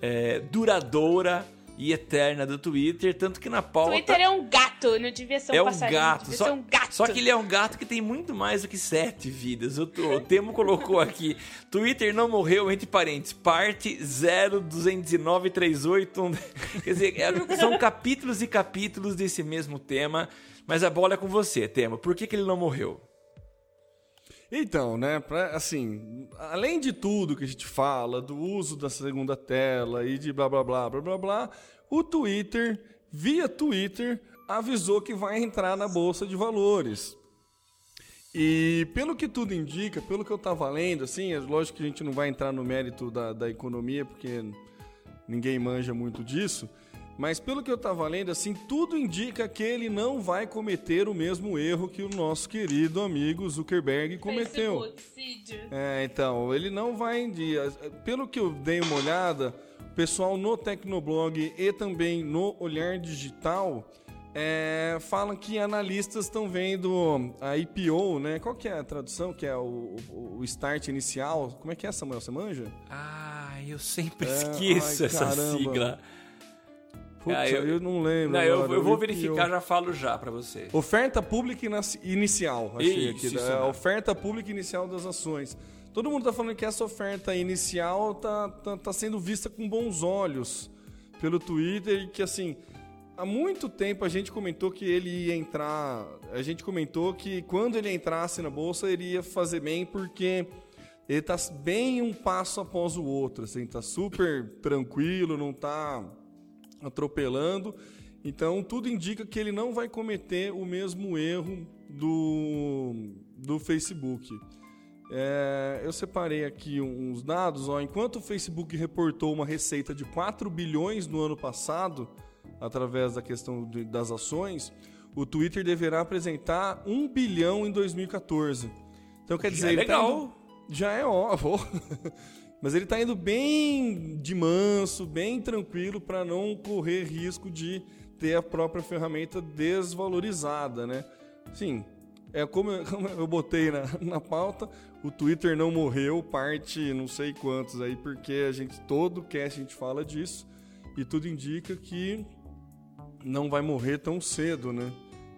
é, duradoura e eterna do Twitter, tanto que na pauta Twitter é um gato, não devia ser um é um passarinho, gato. Só, ser um gato. só que ele é um gato que tem muito mais do que sete vidas. O, o Temo colocou aqui: Twitter não morreu, entre parênteses, parte 021938. Quer dizer, é- são capítulos e capítulos desse mesmo tema. Mas a bola é com você, Temo. Por que, que ele não morreu? Então, né, pra, assim, além de tudo que a gente fala, do uso da segunda tela e de blá blá blá blá blá blá, o Twitter, via Twitter, avisou que vai entrar na Bolsa de Valores. E pelo que tudo indica, pelo que eu tava lendo, assim, é lógico que a gente não vai entrar no mérito da, da economia, porque ninguém manja muito disso, mas pelo que eu tava lendo, assim, tudo indica que ele não vai cometer o mesmo erro que o nosso querido amigo Zuckerberg cometeu. Facebook. É, então, ele não vai em dia. Pelo que eu dei uma olhada, o pessoal no Tecnoblog e também no Olhar Digital é, falam que analistas estão vendo a IPO, né? Qual que é a tradução? Que é o, o- o start inicial? Como é que é, Samuel? Você manja? Ah, eu sempre É, esqueço ai, essa caramba. sigla. Putz, Ah, eu- eu, não lembro. Não, eu, eu vou verificar, já falo já pra você. Oferta pública inicial, achei Isso, aqui. isso é mesmo. oferta pública inicial das ações. Todo mundo tá falando que essa oferta inicial tá, tá, tá sendo vista com bons olhos pelo Twitter e que, assim, há muito tempo a gente comentou que ele ia entrar. A gente comentou que quando ele entrasse na bolsa, ele ia fazer bem porque ele tá bem um passo após o outro, assim, tá super tranquilo, não tá atropelando. Então, tudo indica que ele não vai cometer o mesmo erro do, do Facebook. É, eu separei aqui uns dados. Ó, enquanto o Facebook reportou uma receita de 4 bilhões no ano passado, através da questão de, das ações, o Twitter deverá apresentar 1 bilhão em 2014. Então, quer dizer, é tá legal. indo- já é ó, ó. Mas ele está indo bem de manso, bem tranquilo para não correr risco de ter a própria ferramenta desvalorizada, né? Sim, é como eu, como eu botei na, na pauta, o Twitter não morreu, parte não sei quantos aí, porque a gente todo cast a gente fala disso e tudo indica que não vai morrer tão cedo, né?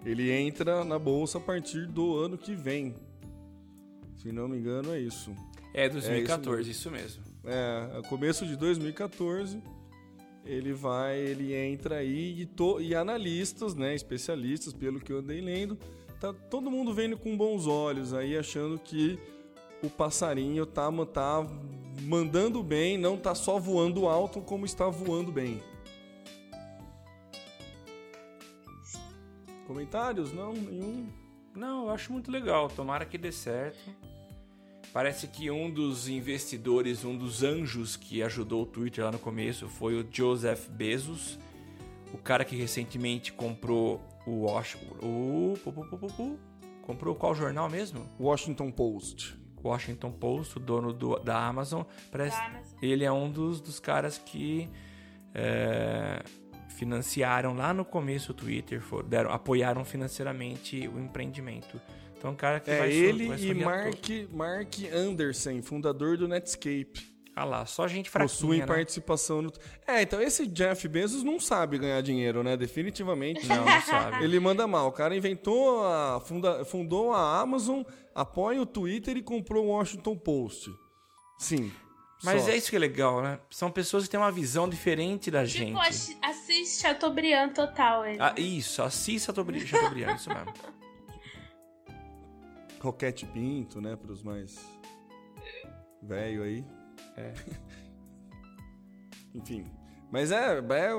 Ele entra na bolsa a partir do ano que vem. Se não me engano, é isso. É 2014, isso mesmo. É, começo de 2014, ele vai, ele entra aí e, to, e analistas, né, especialistas, pelo que eu andei lendo, tá todo mundo vendo com bons olhos aí, achando que o passarinho tá, tá mandando bem, não tá só voando alto, como está voando bem. Comentários? Não, nenhum. Não, eu acho muito legal. Tomara que dê certo. Parece que um dos investidores, um dos anjos que ajudou o Twitter lá no começo foi o Joseph Bezos, o cara que recentemente comprou o Washington. O, pu, pu, pu, pu, pu. comprou qual jornal mesmo? Washington Post. Washington Post, o dono do- da Amazon. Parece, Da Amazon. Ele é um dos, dos caras que é, financiaram lá no começo o Twitter, for- deram, apoiaram financeiramente o empreendimento. Então, um cara que É vai ele vai e Mark. Mark Anderson, fundador do Netscape. Ah lá, só gente possuem fraquinha, né? participação no. É, então esse Jeff Bezos não sabe ganhar dinheiro, né? Definitivamente. Não, não sabe. Ele manda mal. O cara inventou a. Funda, fundou a Amazon, apoia o Twitter e comprou o Washington Post. Sim. Mas só. é isso que é legal, né? São pessoas que têm uma visão diferente da gente. Tipo, assi- Assis Chateaubriand total, ele. Ah, isso, Assis Chateaubriand, Chateaubriand, isso mesmo. Roquete Pinto, né? Para os mais velho aí. É. Enfim. Mas é, é.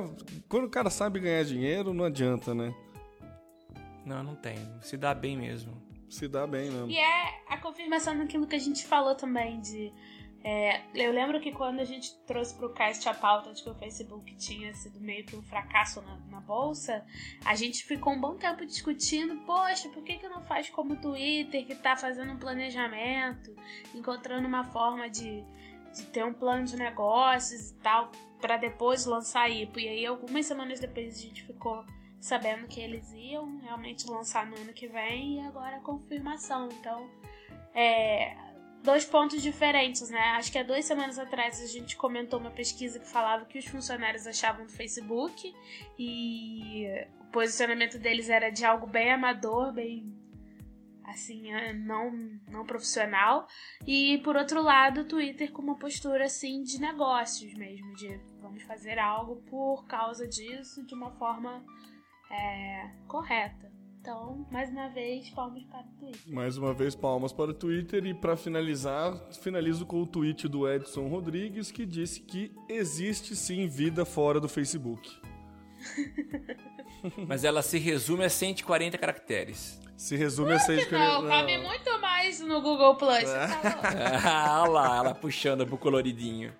Quando o cara sabe ganhar dinheiro, não adianta, né? Não, não tem. Se dá bem mesmo. Se dá bem, né? E é a confirmação daquilo que a gente falou também de. É, eu lembro que quando a gente trouxe pro cast a pauta de que o Facebook tinha sido meio que um fracasso na, na bolsa, a gente ficou um bom tempo discutindo, poxa, por que, que não faz como o Twitter, que tá fazendo um planejamento, encontrando uma forma de, de ter um plano de negócios e tal, para depois lançar IPO. E aí, algumas semanas depois, a gente ficou sabendo que eles iam realmente lançar no ano que vem e agora a confirmação. Então, é, dois pontos diferentes, né? Acho que há duas semanas atrás a gente comentou uma pesquisa que falava que os funcionários achavam do Facebook e o posicionamento deles era de algo bem amador, bem assim, é, não, não profissional. E por outro lado, o Twitter com uma postura assim de negócios mesmo, de vamos fazer algo por causa disso de uma forma é, correta. Então, mais uma vez, palmas para o Twitter. Mais uma vez, palmas para o Twitter. E para finalizar, finalizo com o tweet do Edson Rodrigues, que disse que existe sim vida fora do Facebook. Mas ela se resume a 140 caracteres. Se resume a seis Não, cabe muito mais no Google Plus. É. Tá ah, olha lá, ela puxando pro coloridinho.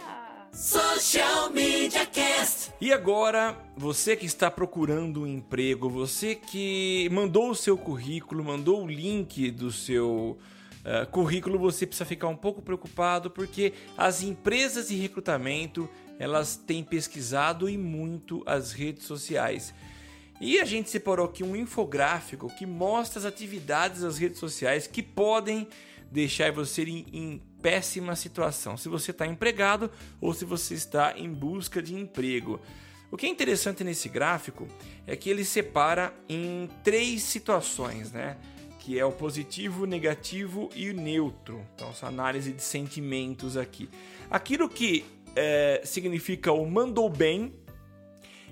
Ah. Social Media Cast. E agora, você que está procurando um emprego, você que mandou o seu currículo, mandou o link do seu eh, currículo, você precisa ficar um pouco preocupado porque as empresas de recrutamento elas têm pesquisado e muito as redes sociais. E a gente separou aqui um infográfico que mostra as atividades das redes sociais que podem deixar você em, em péssima situação, se você está empregado ou se você está em busca de emprego. O que é interessante nesse gráfico é que ele separa em três situações, né? Que é o positivo, o negativo e o neutro. Então, essa análise de sentimentos aqui. Aquilo que é, significa o mandou bem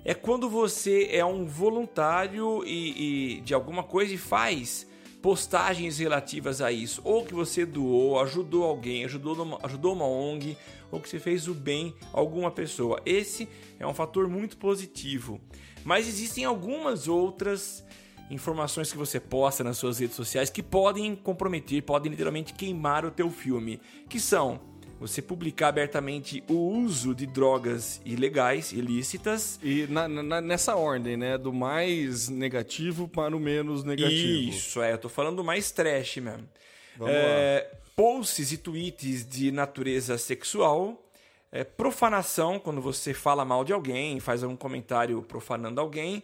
é quando você é um voluntário e, e de alguma coisa e faz postagens relativas a isso, ou que você doou, ajudou alguém, ajudou uma, ajudou uma ONG, ou que você fez o bem a alguma pessoa. Esse é um fator muito positivo. Mas existem algumas outras informações que você posta nas suas redes sociais que podem comprometer, podem literalmente queimar o teu filme, que são você publicar abertamente o uso de drogas ilegais, ilícitas. E na, na, nessa ordem, né? Do mais negativo para o menos negativo. Isso, é, eu tô falando mais trash mesmo. Vamos é, Posts e tweets de natureza sexual. É, profanação, quando você fala mal de alguém, faz algum comentário profanando alguém.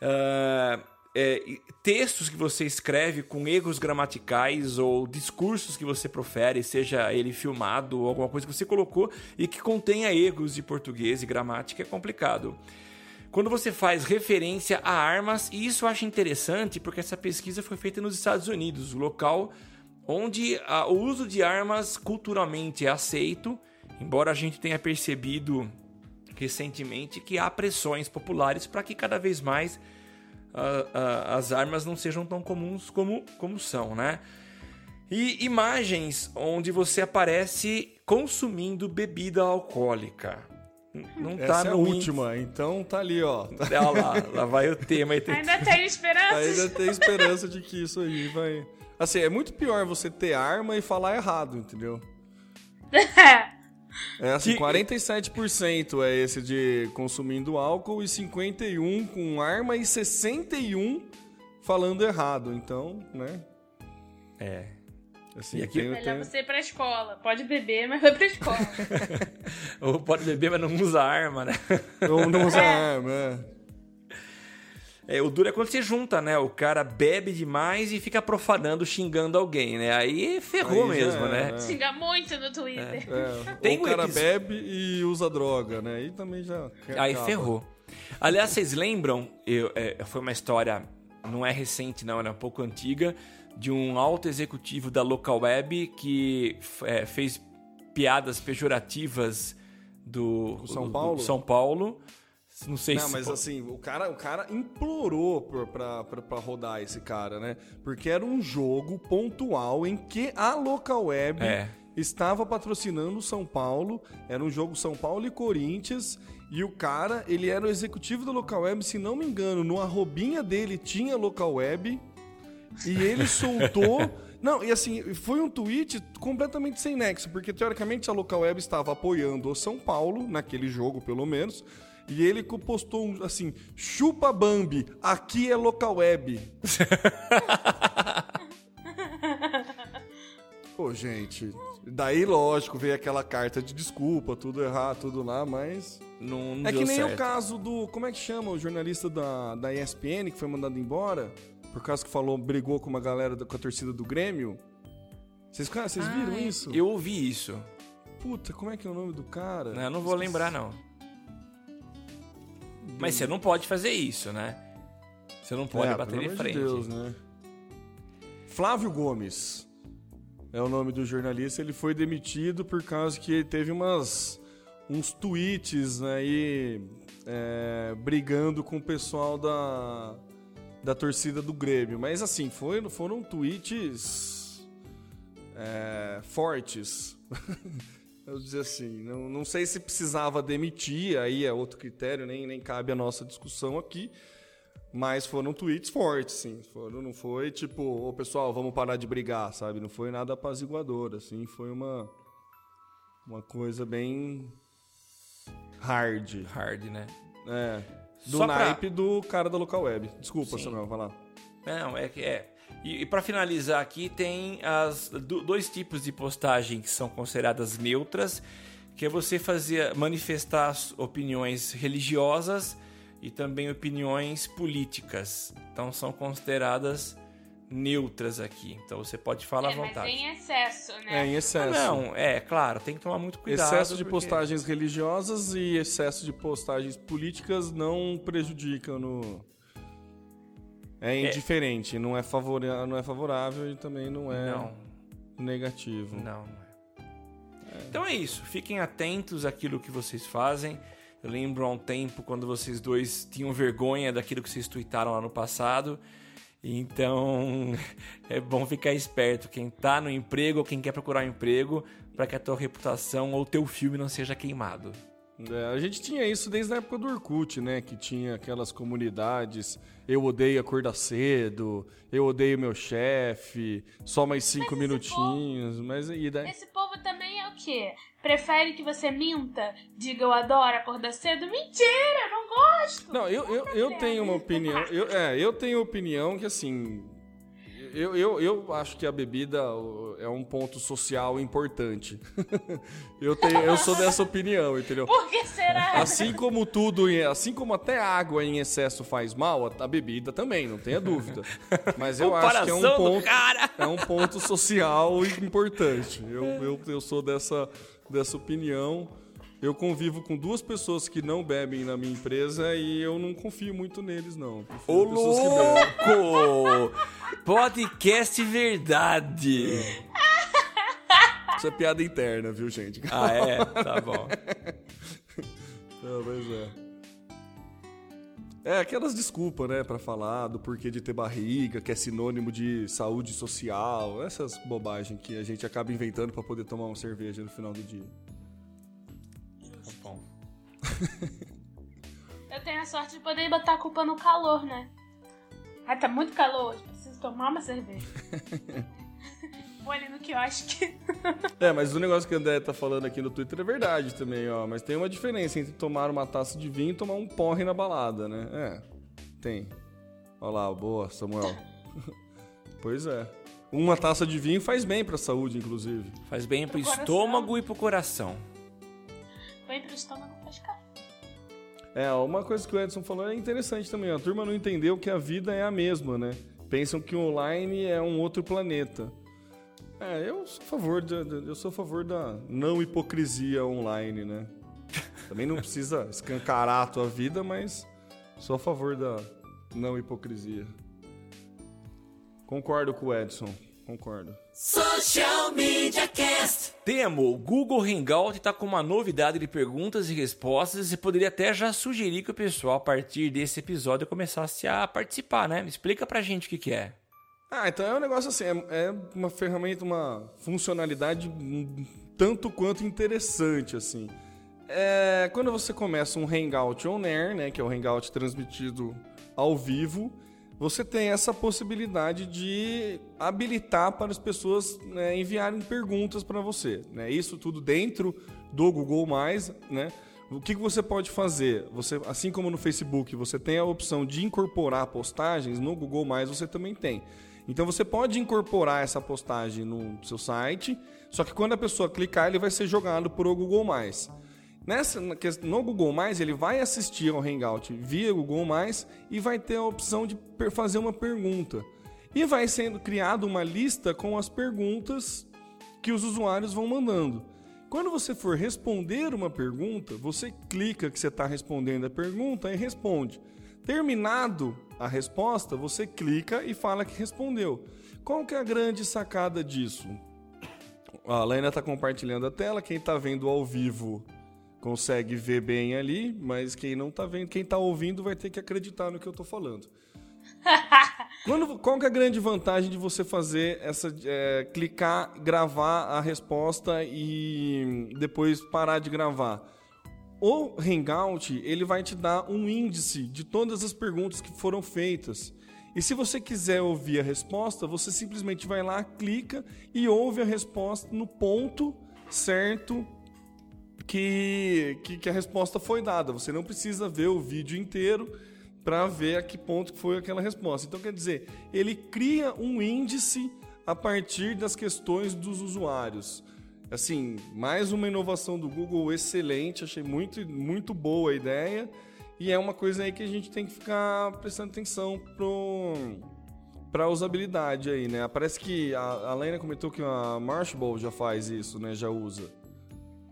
É, é, textos que você escreve com erros gramaticais ou discursos que você profere, seja ele filmado ou alguma coisa que você colocou e que contenha erros de português e gramática, é complicado. Quando você faz referência a armas, e isso eu acho interessante porque essa pesquisa foi feita nos Estados Unidos, o local onde a, o uso de armas culturalmente é aceito, embora a gente tenha percebido recentemente que há pressões populares para que cada vez mais as armas não sejam tão comuns como, como são, né? E imagens onde você aparece consumindo bebida alcoólica. Não tá Essa é a no última, então tá ali, ó. Olha lá, lá vai o tema. Aí tem... Ainda tem esperança. Ainda tem esperança de que isso aí vai. Assim, é muito pior você ter arma e falar errado, entendeu? É assim, Que- 47% é esse de consumindo álcool e 51 com arma e 61 falando errado. Então, né? É. Assim, E aqui- Melhor tem- você ir pra escola. Pode beber, mas vai pra escola. Ou pode beber, mas não usa arma, né? Ou não usa arma, é. É, o duro é quando você junta, né? O cara bebe demais e fica profanando, xingando alguém, né? Aí ferrou Aí mesmo, é, né? né? Xinga muito no Twitter. É, Tem ou o cara bebe e usa droga, né? Aí também já. Aí acaba. ferrou. Aliás, vocês lembram? Eu, é, foi uma história, não é recente, não, é um pouco antiga, de um alto executivo da local web que é, fez piadas pejorativas do São do- do Paulo? São Paulo. Não sei Não, se. mas assim, o cara, o cara implorou pra, pra, pra, rodar esse cara, né? Porque era um jogo pontual em que a local web É. estava patrocinando o São Paulo. Era um jogo São Paulo e Corinthians. E o cara, ele era o executivo da local web, se não me engano, no arrobinha dele tinha local web. E ele soltou. Não, e assim, foi um tweet completamente sem nexo, porque teoricamente a local web estava apoiando o São Paulo, naquele jogo pelo menos, e ele postou um, assim: chupa Bambi, aqui é local web. Pô, gente, daí lógico, veio aquela carta de desculpa, tudo errado, tudo lá, mas. Não, não É que nem certo. o caso do. Como é que chama o jornalista da, da ESPN que foi mandado embora? Por causa que falou, brigou com uma galera da- com a torcida do Grêmio? Vocês, vocês viram isso? Eu ouvi isso. Puta, como é que é o nome do cara? Não, eu não vou Esqueci. lembrar, não. Mas você não pode fazer isso, né? Você não pode É, bater de amor frente. Deus, né? Flávio Gomes é o nome do jornalista. Ele foi demitido por causa que ele teve umas uns tweets aí é, brigando com o pessoal da da torcida do Grêmio. Mas assim, foi, foram tweets é, fortes. Eu dizer assim, não, não sei se precisava demitir, aí é outro critério, nem, nem cabe a nossa discussão aqui. Mas foram tweets fortes, sim. Foram, não foi tipo, ô pessoal, vamos parar de brigar, sabe? Não foi nada apaziguador, assim. Foi uma, uma coisa bem hard. Hard, né? É. Do Só pra- naipe do cara da local web. Desculpa, Sim. Samuel, vai lá. Não, é que é. E, e para finalizar aqui, tem as do- dois tipos de postagem que são consideradas neutras, que é você fazer manifestar as opiniões religiosas e também opiniões políticas. Então são consideradas neutras aqui. Então você pode falar à É, mas vontade. em excesso, É, né? em excesso. Não, é claro, tem que tomar muito cuidado. excesso de porque- postagens religiosas e excesso de postagens políticas não prejudicam no. É indiferente, Não, é favora... não é favorável e também não é Não, negativo. Não, não é. Então é isso. Fiquem atentos àquilo que vocês fazem. Eu lembro há um tempo quando vocês dois tinham vergonha daquilo que vocês tweetaram lá no passado. Então, é bom ficar esperto quem tá no emprego ou quem quer procurar um emprego para que a tua reputação ou teu filme não seja queimado. É, a gente tinha isso desde a época do Orkut, né? Que tinha aquelas comunidades. Eu odeio acordar cedo, eu odeio meu chefe, só mais cinco Mas minutinhos. Mas e daí? Esse povo também é o quê? Prefere que você minta? Diga eu adoro acordar cedo? Mentira, eu não gosto! Não, eu, eu, eu tenho uma opinião. Eu, é, eu tenho opinião que assim. Eu, eu, eu acho que a bebida é um ponto social importante. eu, tenho, eu sou dessa opinião, entendeu? Por que será? Assim como tudo, assim como até água em excesso faz mal, a- bebida também, não tenha dúvida. Mas eu acho que é um ponto, é um ponto social importante. Eu, eu, eu sou dessa, dessa opinião. Eu convivo com duas pessoas que não bebem na minha empresa e eu não confio muito neles, não. Ô louco! Podcast verdade! Isso é piada interna, viu, gente? Ah, é? Tá bom. Não, mas é. É, aquelas desculpas, né, pra falar do porquê de ter barriga, que é sinônimo de saúde social, essas bobagens que a gente acaba inventando pra poder tomar uma cerveja no final do dia. Eu tenho a sorte de poder botar a culpa no calor, né? Ah, tá muito calor hoje, preciso tomar uma cerveja. Vou ali no quiosque. É, mas o negócio que o André tá falando aqui no Twitter é verdade também, ó. Mas tem uma diferença entre tomar uma taça de vinho e tomar um porre na balada, né? É, tem. Olha lá, boa, Samuel. pois é. Uma taça de vinho faz bem pra saúde, inclusive. Faz bem pro Pro estômago e pro coração. Põe pro estômago. É, uma coisa que o Edson falou é interessante também. A turma não entendeu que a vida é a mesma, né? Pensam que o online é um outro planeta. É, eu sou a favor, de- eu sou a favor da não hipocrisia online, né? Também não precisa escancarar a tua vida, mas sou a favor da não hipocrisia. Concordo com o Edson, concordo. Social Media Cast. Temo, o Google Hangout está com uma novidade de perguntas e respostas e poderia até já sugerir que o pessoal, a partir desse episódio, começasse a participar, né? Explica pra gente o que, que é. Ah, então é um negócio assim, é, é uma ferramenta, uma funcionalidade um tanto quanto interessante, assim. É, quando você começa um Hangout on Air, né, que é o Hangout transmitido ao vivo, você tem essa possibilidade de habilitar para as pessoas né, enviarem perguntas para você. Né? Isso tudo dentro do Google+, né? O que, você pode fazer? Você, assim como no Facebook, você tem a opção de incorporar postagens, no Google+, você também tem. Então você pode incorporar essa postagem no seu site, só que quando a pessoa clicar, ele vai ser jogado para o Google+. Nessa, no Google+, ele vai assistir ao Hangout via Google+, e vai ter a opção de fazer uma pergunta. E vai sendo criada uma lista com as perguntas que os usuários vão mandando. Quando você for responder uma pergunta, você clica que você está respondendo a pergunta e responde. Terminado a resposta, você clica e fala que respondeu. Qual que é a grande sacada disso? A Lena está compartilhando a tela, quem está vendo ao vivo consegue ver bem ali, mas quem não está vendo, quem está ouvindo vai ter que acreditar no que eu estou falando. Quando, qual que é a grande vantagem de você fazer essa é, clicar, gravar a resposta e depois parar de gravar? O Hangout ele vai te dar um índice de todas as perguntas que foram feitas. E se você quiser ouvir a resposta, você simplesmente vai lá, clica e ouve a resposta no ponto certo que, que, que a resposta foi dada. Você não precisa ver o vídeo inteiro para ver a que ponto foi aquela resposta. Então, quer dizer, ele cria um índice a partir das questões dos usuários. Assim, mais uma inovação do Google excelente, achei muito, muito boa a ideia. E é uma coisa aí que a gente tem que ficar prestando atenção para a usabilidade aí, né? Parece que a, a Lena comentou que a Marshall já faz isso, né? Já usa.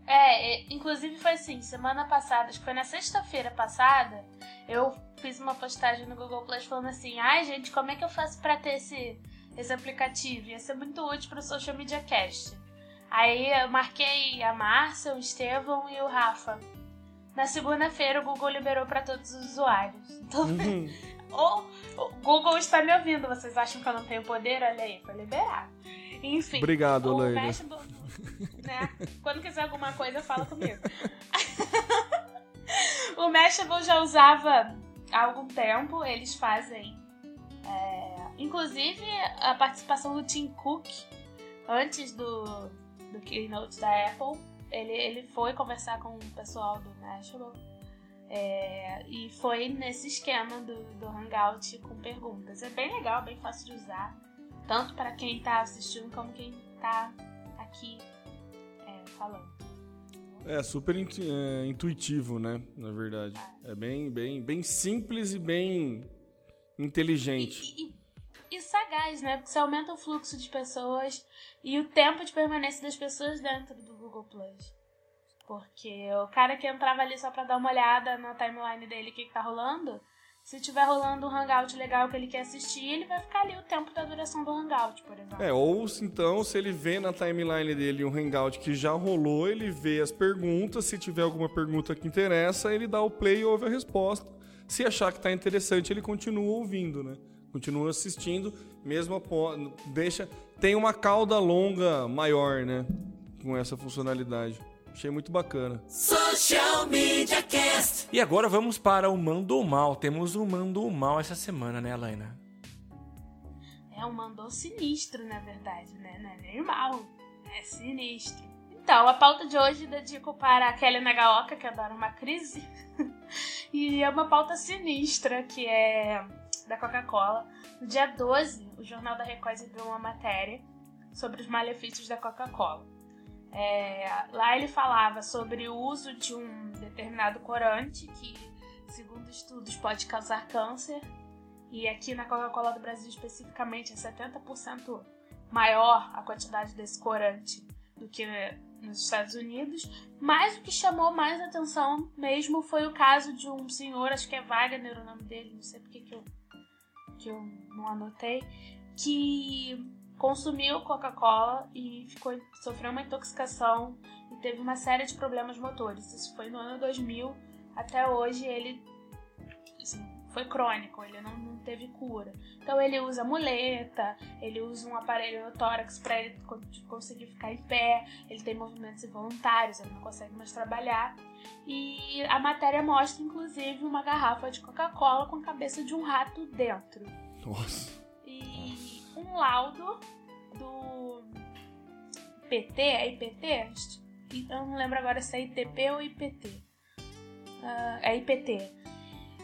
É, é, inclusive foi assim, semana passada, acho que foi na sexta-feira passada, eu fiz uma postagem no Google Plus falando assim, ai gente, como é que eu faço pra ter esse, esse aplicativo? Ia ser muito útil pro Social Media Cast. Aí eu marquei a Márcia, o Estevão e o Rafa. Na segunda-feira o Google liberou pra todos os usuários. Então, Ou o Google está me ouvindo, vocês acham que eu não tenho poder? Olha aí, foi liberado. Enfim. Obrigado, o Leila. Mashable, né? Quando quiser alguma coisa, fala comigo. o Mashable já usava há algum tempo, eles fazem. é, inclusive a participação do Tim Cook antes do, do keynote da Apple. Ele, ele foi conversar com o pessoal do Mashable. é, e foi nesse esquema do, do Hangout com perguntas. É bem legal, bem fácil de usar. Tanto para quem tá assistindo como quem tá aqui é, falando. É super é, intuitivo, né? Na verdade. É bem, bem, bem simples e bem inteligente. E, e- e sagaz, né? Porque você aumenta o fluxo de pessoas e o tempo de permanência das pessoas dentro do Google Plus. Porque o cara que entrava ali só pra dar uma olhada na timeline dele, o que, que tá rolando, se tiver rolando um hangout legal que ele quer assistir, ele vai ficar ali o tempo da duração do hangout, por exemplo. É, ou então, se ele vê na timeline dele um hangout que já rolou, ele vê as perguntas, se tiver alguma pergunta que interessa, ele dá o play e ouve a resposta. Se achar que tá interessante, ele continua ouvindo, né? Continua assistindo, mesmo após, deixa tem uma cauda longa maior, né, com essa funcionalidade. Achei muito bacana. Social Media Cast. E agora vamos para o Mando ou Mal. Temos um Mando ou Mal essa semana, né, Alaina? É um mandou sinistro, na verdade, né? Não é nem mal, é sinistro. Então, a pauta de hoje dedico para a Kelly Nagaoka, que adora uma crise. e é uma pauta sinistra, que é da Coca-Cola. No dia 12, o Jornal da Record exibiu uma matéria sobre os malefícios da Coca-Cola. É, lá ele falava sobre o uso de um determinado corante que, segundo estudos, pode causar câncer e aqui na Coca-Cola do Brasil especificamente é 70% maior a quantidade desse corante do que nos Estados Unidos. Mas o que chamou mais atenção mesmo foi o caso de um senhor, acho que é Wagner o nome dele, não sei porque que eu, que eu não anotei, que consumiu Coca-Cola e ficou, sofreu uma intoxicação e teve uma série de problemas motores. Isso foi no ano 2000. Até hoje ele assim, foi crônico, ele não, não teve cura. Então ele usa muleta, ele usa um aparelho no tórax para ele co- conseguir ficar em pé, ele tem movimentos involuntários, ele não consegue mais trabalhar. E a matéria mostra, inclusive, uma garrafa de Coca-Cola com a cabeça de um rato dentro. Nossa. Um laudo do PT, é IPT? Eu não lembro agora se é ITP ou IPT. Ah, é IPT.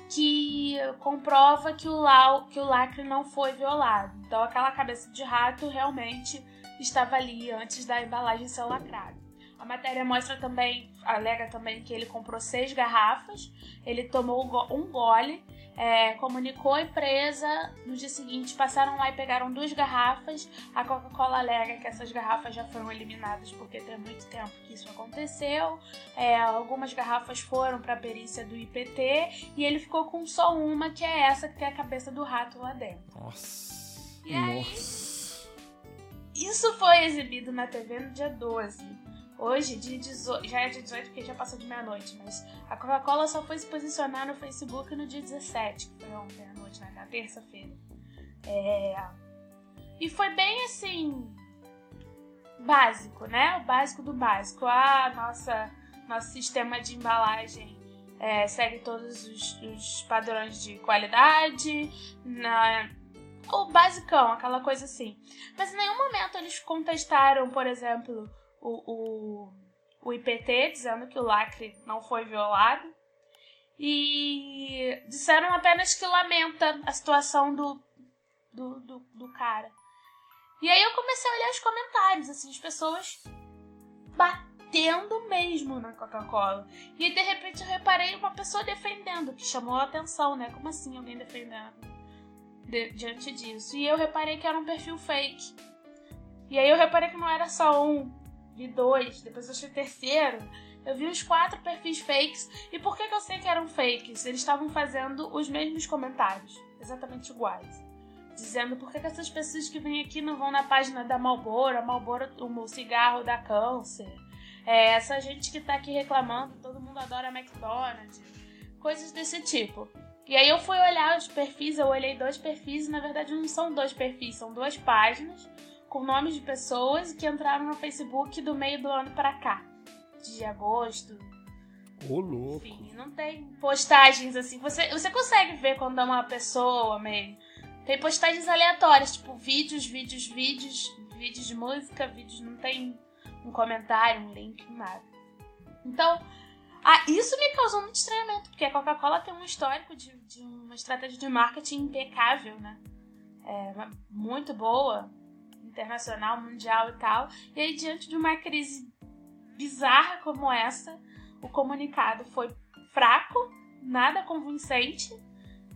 Que comprova que o, lau, que o lacre não foi violado. Então aquela cabeça de rato realmente estava ali antes da embalagem ser lacrada. A matéria mostra também, alega também que ele comprou seis garrafas, ele tomou um gole, é, comunicou à empresa, no dia seguinte passaram lá e pegaram duas garrafas. A Coca-Cola alega que essas garrafas já foram eliminadas porque tem muito tempo que isso aconteceu. É, algumas garrafas foram para a perícia do IPT e ele ficou com só uma, que é essa que tem a cabeça do rato lá dentro. Nossa. E aí, Nossa. isso foi exibido na TV no dia 12. Hoje, dia 18, já é dia 18 porque já passou de meia-noite, mas a Coca-Cola só foi se posicionar no Facebook no dia 17, que foi ontem à noite, né, na terça-feira. É... E foi bem assim. básico, né? O básico do básico. Ah, nossa, nosso sistema de embalagem é, segue todos os, os padrões de qualidade. Na, o basicão, aquela coisa assim. Mas em nenhum momento eles contestaram, por exemplo, o, o, o IPT, dizendo que o lacre não foi violado. E disseram apenas que lamenta a situação do, do, do, do cara. E aí eu comecei a olhar os comentários, assim, as pessoas batendo mesmo na Coca-Cola. E de repente eu reparei uma pessoa defendendo, que chamou a atenção, né? Como assim alguém defendendo de- diante disso? E eu reparei que era um perfil fake. E aí eu reparei que não era só um, vi dois, depois achei terceiro. Eu vi os quatro perfis fakes. E por que, que eu sei que eram fakes? Eles estavam fazendo os mesmos comentários, exatamente iguais. Dizendo por que, que essas pessoas que vêm aqui não vão na página da Marlboro, a Marlboro, o cigarro dá câncer. É, essa gente que tá aqui reclamando, todo mundo adora McDonald's. Coisas desse tipo. E aí eu fui olhar os perfis, eu olhei dois perfis, e na verdade não são dois perfis, são duas páginas com nomes de pessoas que entraram no Facebook do meio do ano pra cá. De agosto, Ô, louco. enfim, não tem postagens assim. Você, você consegue ver quando é uma pessoa meio. Tem postagens aleatórias, tipo vídeos, vídeos, vídeos, vídeos de música, vídeos não tem um comentário, um link, nada. Então, ah, isso me causou muito estranhamento, porque a Coca-Cola tem um histórico de, de uma estratégia de marketing impecável, né? É, muito boa, internacional, mundial e tal. E aí, diante de uma crise bizarra como essa, o comunicado foi fraco, nada convincente.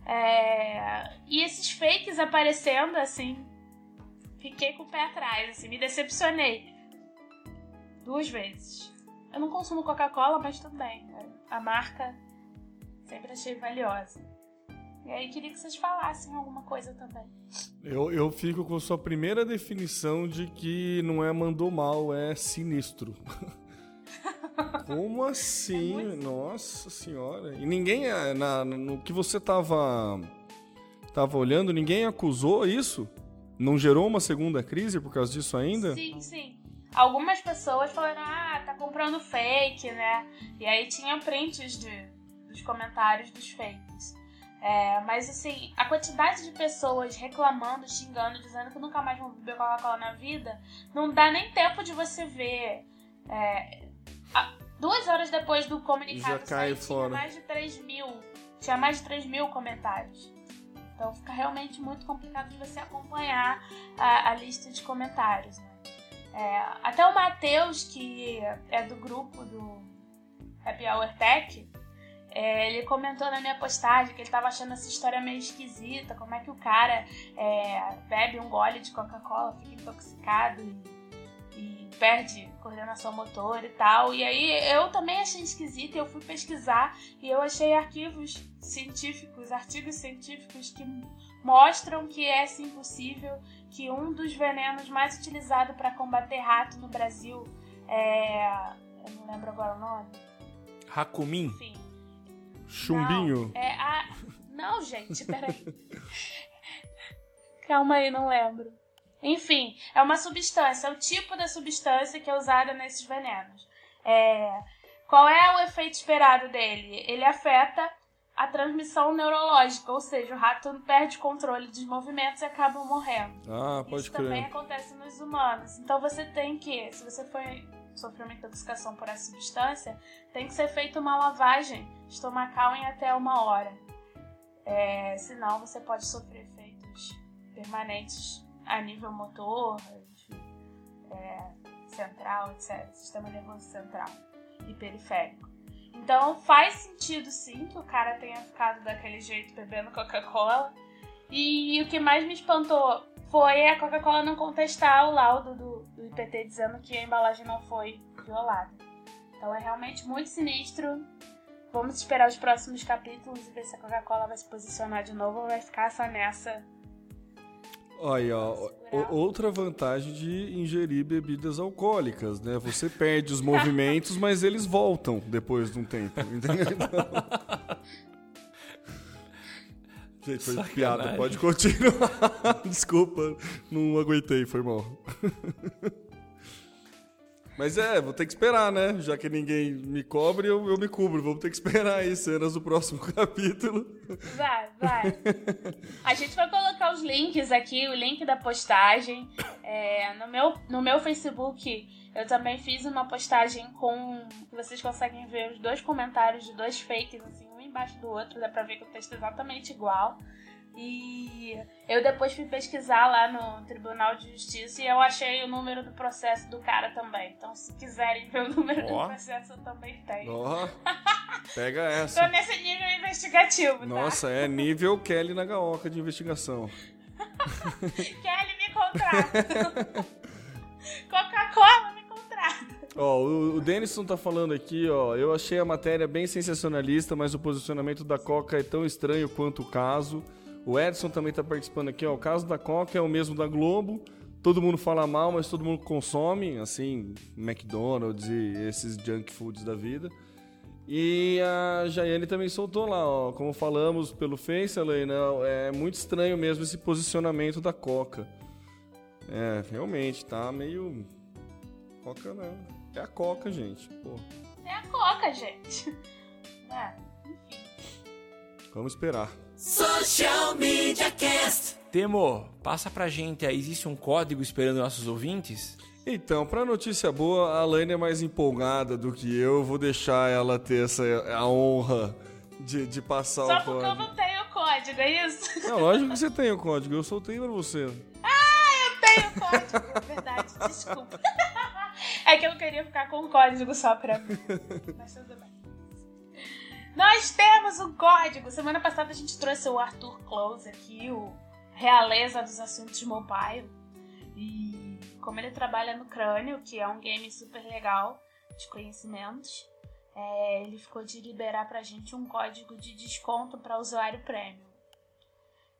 é, E esses fakes aparecendo, assim, fiquei com o pé atrás, assim, me decepcionei. Duas vezes. Eu não consumo Coca-Cola, mas tudo bem. A marca sempre achei valiosa. E aí queria que vocês falassem alguma coisa também. Eu, eu fico com a sua primeira definição de que não é mandou mal, é sinistro. Como assim? Nossa senhora. E ninguém, eh, na, no que você tava, tava olhando, ninguém acusou isso? Não gerou uma segunda crise por causa disso ainda? Sim, sim. Algumas pessoas falaram, ah, tá comprando fake, né? E aí tinha prints de, dos comentários dos fakes. É, mas assim, a quantidade de pessoas reclamando, xingando, dizendo que nunca mais vão beber Coca-Cola na vida, não dá nem tempo de você ver. É, a- duas horas depois do comunicado sair, fora. tinha mais de 3 mil. Tinha mais de 3 mil comentários. Então fica realmente muito complicado de você acompanhar a, a lista de comentários. Né? É, até o Matheus, que é do grupo do Happy Hour Tech, é, ele comentou na minha postagem que ele tava achando essa história meio esquisita, como é que o cara é, bebe um gole de Coca-Cola, fica intoxicado e, e perde coordenação motor e tal. E aí eu também achei esquisito e eu fui pesquisar e eu achei arquivos científicos, artigos científicos que mostram que é sim possível que um dos venenos mais utilizados para combater rato no Brasil é. Eu não lembro agora o nome. Rakumin. Enfim. Chumbinho. Não, é a. Não, gente, peraí. Calma aí, não lembro. Enfim, é uma substância, é o tipo da substância que é usada nesses venenos. É, Qual é o efeito esperado dele? Ele afeta a transmissão neurológica, ou seja, o rato perde controle dos movimentos e acaba morrendo. Ah, pode Isso também crer. acontece nos humanos. Então você tem que, se você foi sofrer intoxicação por essa substância, tem que ser feita uma lavagem estomacal em até uma hora. É, senão você pode sofrer efeitos permanentes a nível motor, enfim, é, central, etc. Sistema nervoso central e periférico. Então faz sentido sim que o cara tenha ficado daquele jeito bebendo Coca-Cola. E o que mais me espantou foi a Coca-Cola não contestar o laudo do, do IPT dizendo que a embalagem não foi violada. Então é realmente muito sinistro. Vamos esperar os próximos capítulos e ver se a Coca-Cola vai se posicionar de novo ou vai ficar só nessa. Aí, ó, outra vantagem de ingerir bebidas alcoólicas, né? Você perde os movimentos, mas eles voltam depois de um tempo, entendeu? Gente, foi Sacanagem. piada, pode continuar. Desculpa, não aguentei, foi mal. Mas é, vou ter que esperar, né? Já que ninguém me cobre, eu, eu me cubro. Vamos ter que esperar aí cenas do próximo capítulo. Vai, vai. A gente vai colocar os links aqui, o link da postagem. É, no, meu, no meu Facebook, eu também fiz uma postagem com. vocês conseguem ver os dois comentários de dois fakes, assim, embaixo do outro, dá pra ver que o texto é exatamente igual. E eu depois fui pesquisar lá no Tribunal de Justiça e eu achei o número do processo do cara também. Então, se quiserem ver o número Ó. do processo, eu também tenho. Ó, pega Tô essa. nesse nível investigativo, tá? Nossa, é nível Kelly na gaoca de investigação. Kelly me contrata. Coca-Cola me contrata. Ó, o, o Denison tá falando aqui, ó. Eu achei a matéria bem sensacionalista, mas o posicionamento da Coca é tão estranho quanto o caso. O Edson também tá participando aqui, ó. O caso da Coca é o mesmo da Globo. Todo mundo fala mal, mas todo mundo consome, assim, McDonald's e esses junk foods da vida. E a Jaiane também soltou lá, ó, como falamos pelo Face, Helena, é muito estranho mesmo esse posicionamento da Coca. É, realmente, tá meio. Coca, né? É a Coca, gente. Pô, É a coca, gente. É. vamos esperar. Social Media Cast. Temo, passa pra gente aí, existe um código esperando nossos ouvintes? Então, pra notícia boa, a Laine é mais empolgada do que eu. Vou deixar ela ter essa a honra de, de passar Só o porque eu código. não tenho código, é isso? Não, lógico que você tem o código, eu soltei pra você. Eu tenho código, é verdade, desculpa. É que eu queria ficar com o código só pra mim. Mas tudo bem. Nós temos um código. Semana passada a gente trouxe o Arthur Close aqui, o realeza dos assuntos mobile. E como ele trabalha no Crânio, que é um game super legal de conhecimentos, é, ele ficou de liberar pra gente um código de desconto para usuário premium.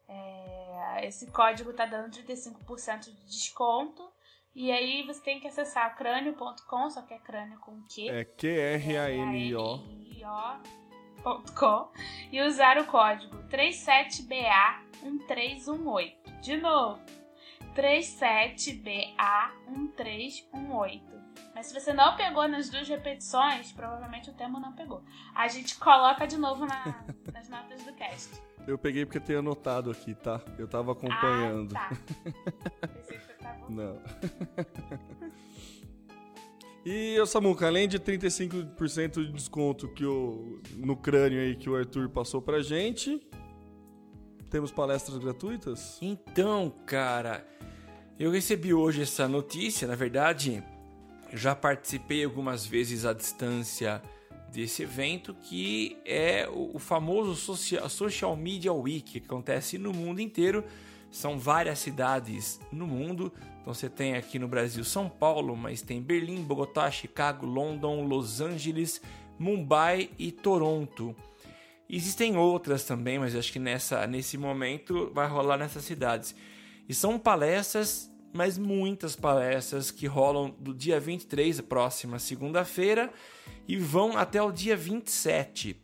É, esse código tá dando 35% de desconto. E aí você tem que acessar crânio.com, só que é crânio com Q. É Q-R-A-N-I-O. .com e usar o código 37BA1318. De novo, 37BA1318. Mas se você não pegou nas duas repetições, provavelmente o tema não pegou. A gente coloca de novo na- nas notas do cast. Eu peguei porque tenho anotado aqui, tá? Eu tava acompanhando. Ah, tá. Pensei que você tava... Não. e, ô Samuca, além de 35% de desconto que o, no crânio aí que o Arthur passou pra gente, temos palestras gratuitas? Então, cara, eu recebi hoje essa notícia, na verdade, já participei algumas vezes à distância desse evento, que é o, famoso Social, Social Media Week, que acontece no mundo inteiro. São várias cidades no mundo. Então você tem aqui no Brasil São Paulo, mas tem Berlim, Bogotá, Chicago, London, Los Angeles, Mumbai e Toronto. Existem outras também, mas acho que nessa, nesse momento vai rolar nessas cidades. E são palestras, mas muitas palestras que rolam do dia 23, a próxima segunda-feira, e vão até o dia 27.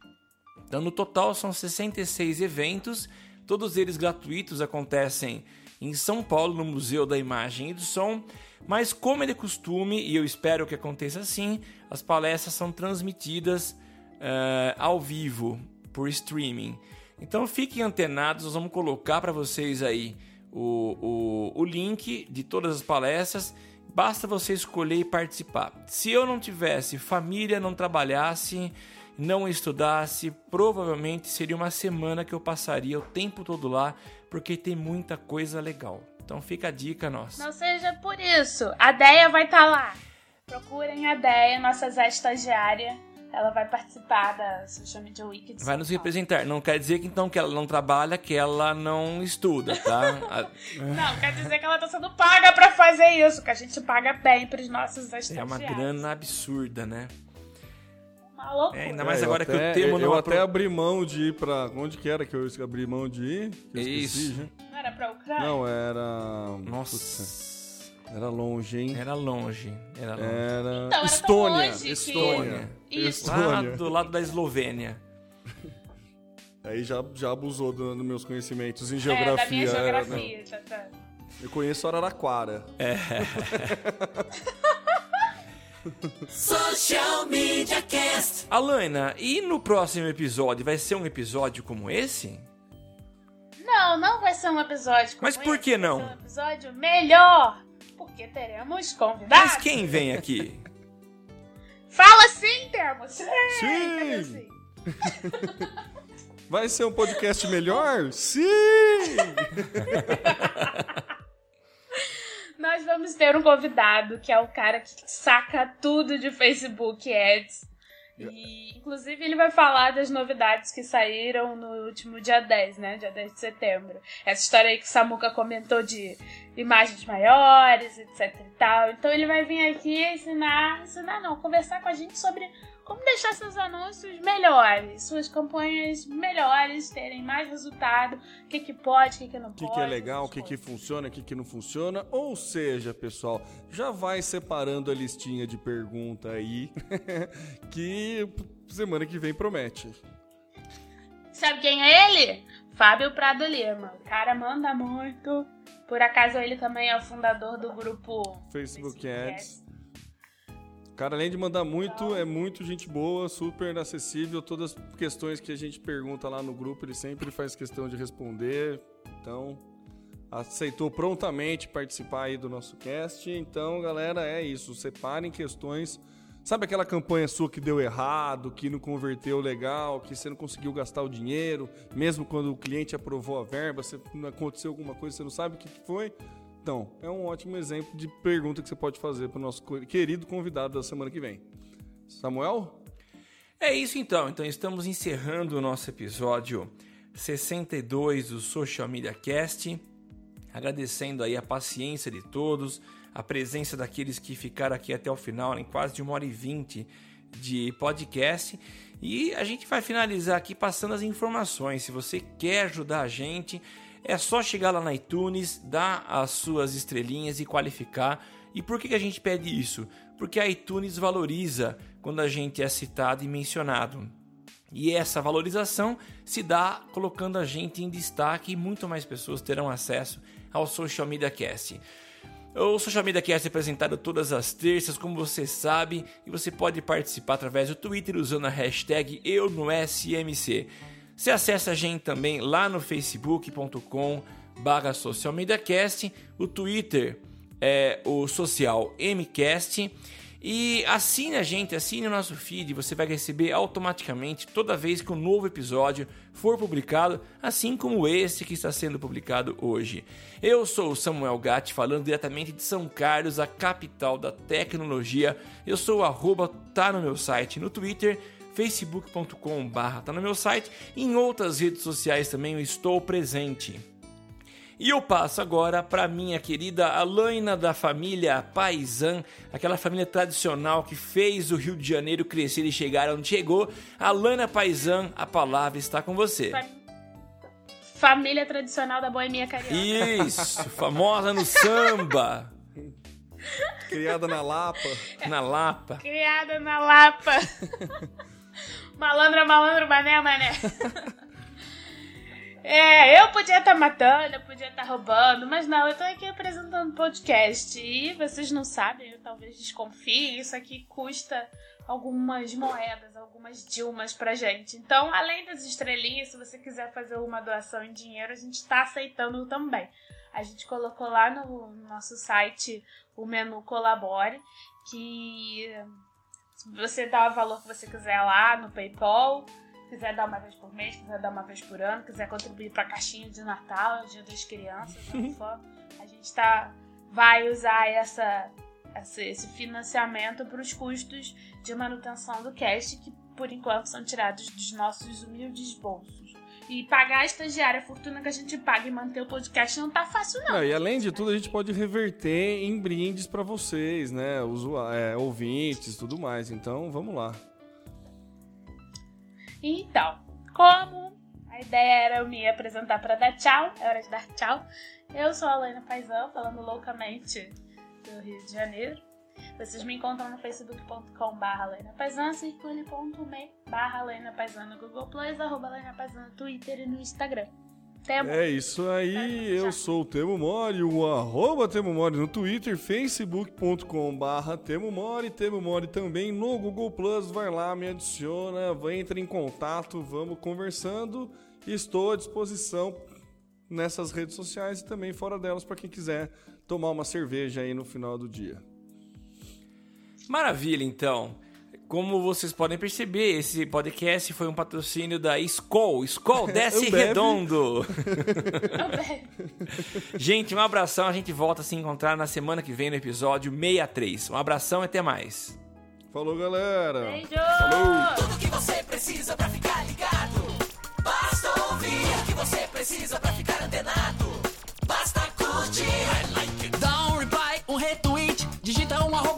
Então, no total, são 66 eventos, todos eles gratuitos, acontecem em São Paulo, no Museu da Imagem e do Som. Mas, como é de costume, e eu espero que aconteça assim, as palestras são transmitidas eh, ao vivo, por streaming. Então, fiquem antenados, nós vamos colocar para vocês aí o, o, o link de todas as palestras. Basta você escolher e participar. Se eu não tivesse família, não trabalhasse, não estudasse, provavelmente seria uma semana que eu passaria o tempo todo lá, porque tem muita coisa legal. Então fica a dica nossa. Não seja por isso. A Deia vai estar lá. Procurem a Deia, nossa Zé estagiária. Ela vai participar da Social Media Week de Vai nos representar. Não quer dizer que então que ela não trabalha, que ela não estuda, tá? Não, quer dizer que ela tá sendo paga pra fazer isso, que a gente paga bem pros nossos É estagiários. uma grana absurda, né? Uma loucura. É, ainda mais É, agora que até- o termo Eu, não eu apro- até abri mão de ir pra. Onde que era que eu abri mão de ir? Que eu esqueci, Isso. gente. Não era pra Ucrânia? Não, era. Putz, Nossa. era longe, hein? Era longe. Era longe. Era. Então, era Estônia. longe que- Estônia. Isso. Lá do lado da Eslovênia. Aí já, já abusou do- dos meus conhecimentos em É, geografia. da minha é, geografia. tá. Eu conheço Araraquara. Social Media Cast. Alana, e no próximo episódio? Vai ser um episódio como esse? Não, não vai ser um episódio como Mas por esse, que vai não? ser um episódio melhor. Porque teremos convidados. Mas quem vem aqui? Fala sim, termos. Sim. Sim? Vai ser um podcast melhor? Sim! Nós vamos ter um convidado que é o cara que saca tudo de Facebook Ads. E, inclusive, ele vai falar das novidades que saíram no último dia 10, né? Dia 10 de setembro. Essa história aí que o Samuca comentou de imagens maiores, etc e tal. Então, ele vai vir aqui ensinar, ensinar não, conversar com a gente sobre como deixar seus anúncios melhores, suas campanhas melhores, terem mais resultado, o que que pode, o que que não O que, pode. que é legal, o que, que funciona, o que, que não funciona. Ou seja, pessoal, já vai separando a listinha de pergunta aí, que semana que vem promete. Sabe quem é ele? Fábio Prado Lima. O cara manda muito. Por acaso ele também é o fundador do grupo Facebook Ads. Cara, além de mandar muito, é muito gente boa, super acessível. Todas as questões que a gente pergunta lá no grupo, ele sempre faz questão de responder. Então, aceitou prontamente participar aí do nosso cast. Então, galera, é isso. Separem questões. Sabe aquela campanha sua que deu errado, que não converteu legal, que você não conseguiu gastar o dinheiro, mesmo quando o cliente aprovou a verba, você, aconteceu alguma coisa, você não sabe o que foi? Então, é um ótimo exemplo de pergunta que você pode fazer para o nosso querido convidado da semana que vem. Samuel? É isso então. Então estamos encerrando o nosso episódio 62 do Social Media Cast. Agradecendo aí a paciência de todos, a presença daqueles que ficaram aqui até o final, em quase de uma hora e vinte de podcast. E a gente vai finalizar aqui passando as informações. Se você quer ajudar a gente, é só chegar lá na iTunes, dar as suas estrelinhas e qualificar. E por que, a gente pede isso? Porque a iTunes valoriza quando a gente é citado e mencionado. E essa valorização se dá colocando a gente em destaque e muito mais pessoas terão acesso ao Social Media Cast. O Social Media Cast é apresentado todas as terças, como você sabe, e você pode participar através do Twitter usando a hashtag EuNoSMC. Você acessa a gente também lá no facebook.com barra socialmediacast, o Twitter é o social mcast e assine a gente, assine o nosso feed, você vai receber automaticamente toda vez que um novo episódio for publicado, assim como esse que está sendo publicado hoje. Eu sou o Samuel Gatti, falando diretamente de São Carlos, a capital da tecnologia. Eu sou o arroba, tá no meu site no Twitter, facebook.com.br, tá no meu site, e em outras redes sociais também eu estou presente. E eu passo agora para minha querida Alaina da família Paisan, aquela família tradicional que fez o Rio de Janeiro crescer e chegar onde chegou. Alaina Paisan, a palavra está com você. Família tradicional da boemia carioca. Isso, famosa no samba. Criada na Lapa. Na Lapa. Criada na Lapa. malandra, malandro, mané, mané. É, eu podia estar tá matando, eu podia estar tá roubando, mas não, eu tô aqui apresentando podcast. E vocês não sabem, eu talvez desconfiem, isso aqui custa algumas moedas, algumas dilmas pra gente. Então, além das estrelinhas, se você quiser fazer uma doação em dinheiro, a gente tá aceitando também. A gente colocou lá no nosso site o menu Colabore, que você dá o valor que você quiser lá no PayPal quiser dar uma vez por mês, quiser dar uma vez por ano, quiser contribuir para a caixinha de Natal, Dia das Crianças, só, a gente tá, vai usar essa, essa esse financiamento para os custos de manutenção do cast, que por enquanto são tirados dos nossos humildes bolsos. E pagar a estagiária, a fortuna que a gente paga e manter o podcast não tá fácil, não. não e além de tudo, a gente pode reverter em brindes para vocês, né? Usuários, é, ouvintes e tudo mais. Então, vamos lá. Então, como a ideia era eu me apresentar para dar tchau, é hora de dar tchau. Eu sou a Helena Paisão, falando loucamente do Rio de Janeiro. Vocês me encontram no facebook.com barra Paisan, circule.me barra Lena Paisan no Google Plus, arroba Lena Paisan no Twitter e no Instagram. Temo. É isso aí, eu sou o Temo Mori, o arroba Temo Mori no Twitter, facebook.com barra Temo Mori, Temo Mori também no Google Plus, vai lá, me adiciona, vai, entra em contato, vamos conversando, estou à disposição nessas redes sociais e também fora delas para quem quiser tomar uma cerveja aí no final do dia. Maravilha, então. Como vocês podem perceber, esse podcast foi um patrocínio da Skol. Skol, desce redondo! gente, um abração. A gente volta a se encontrar na semana que vem no episódio 63. Um abração e até mais. Falou, galera! Beijo! Falou! Tudo que você precisa pra ficar ligado. Basta ouvir o que você precisa pra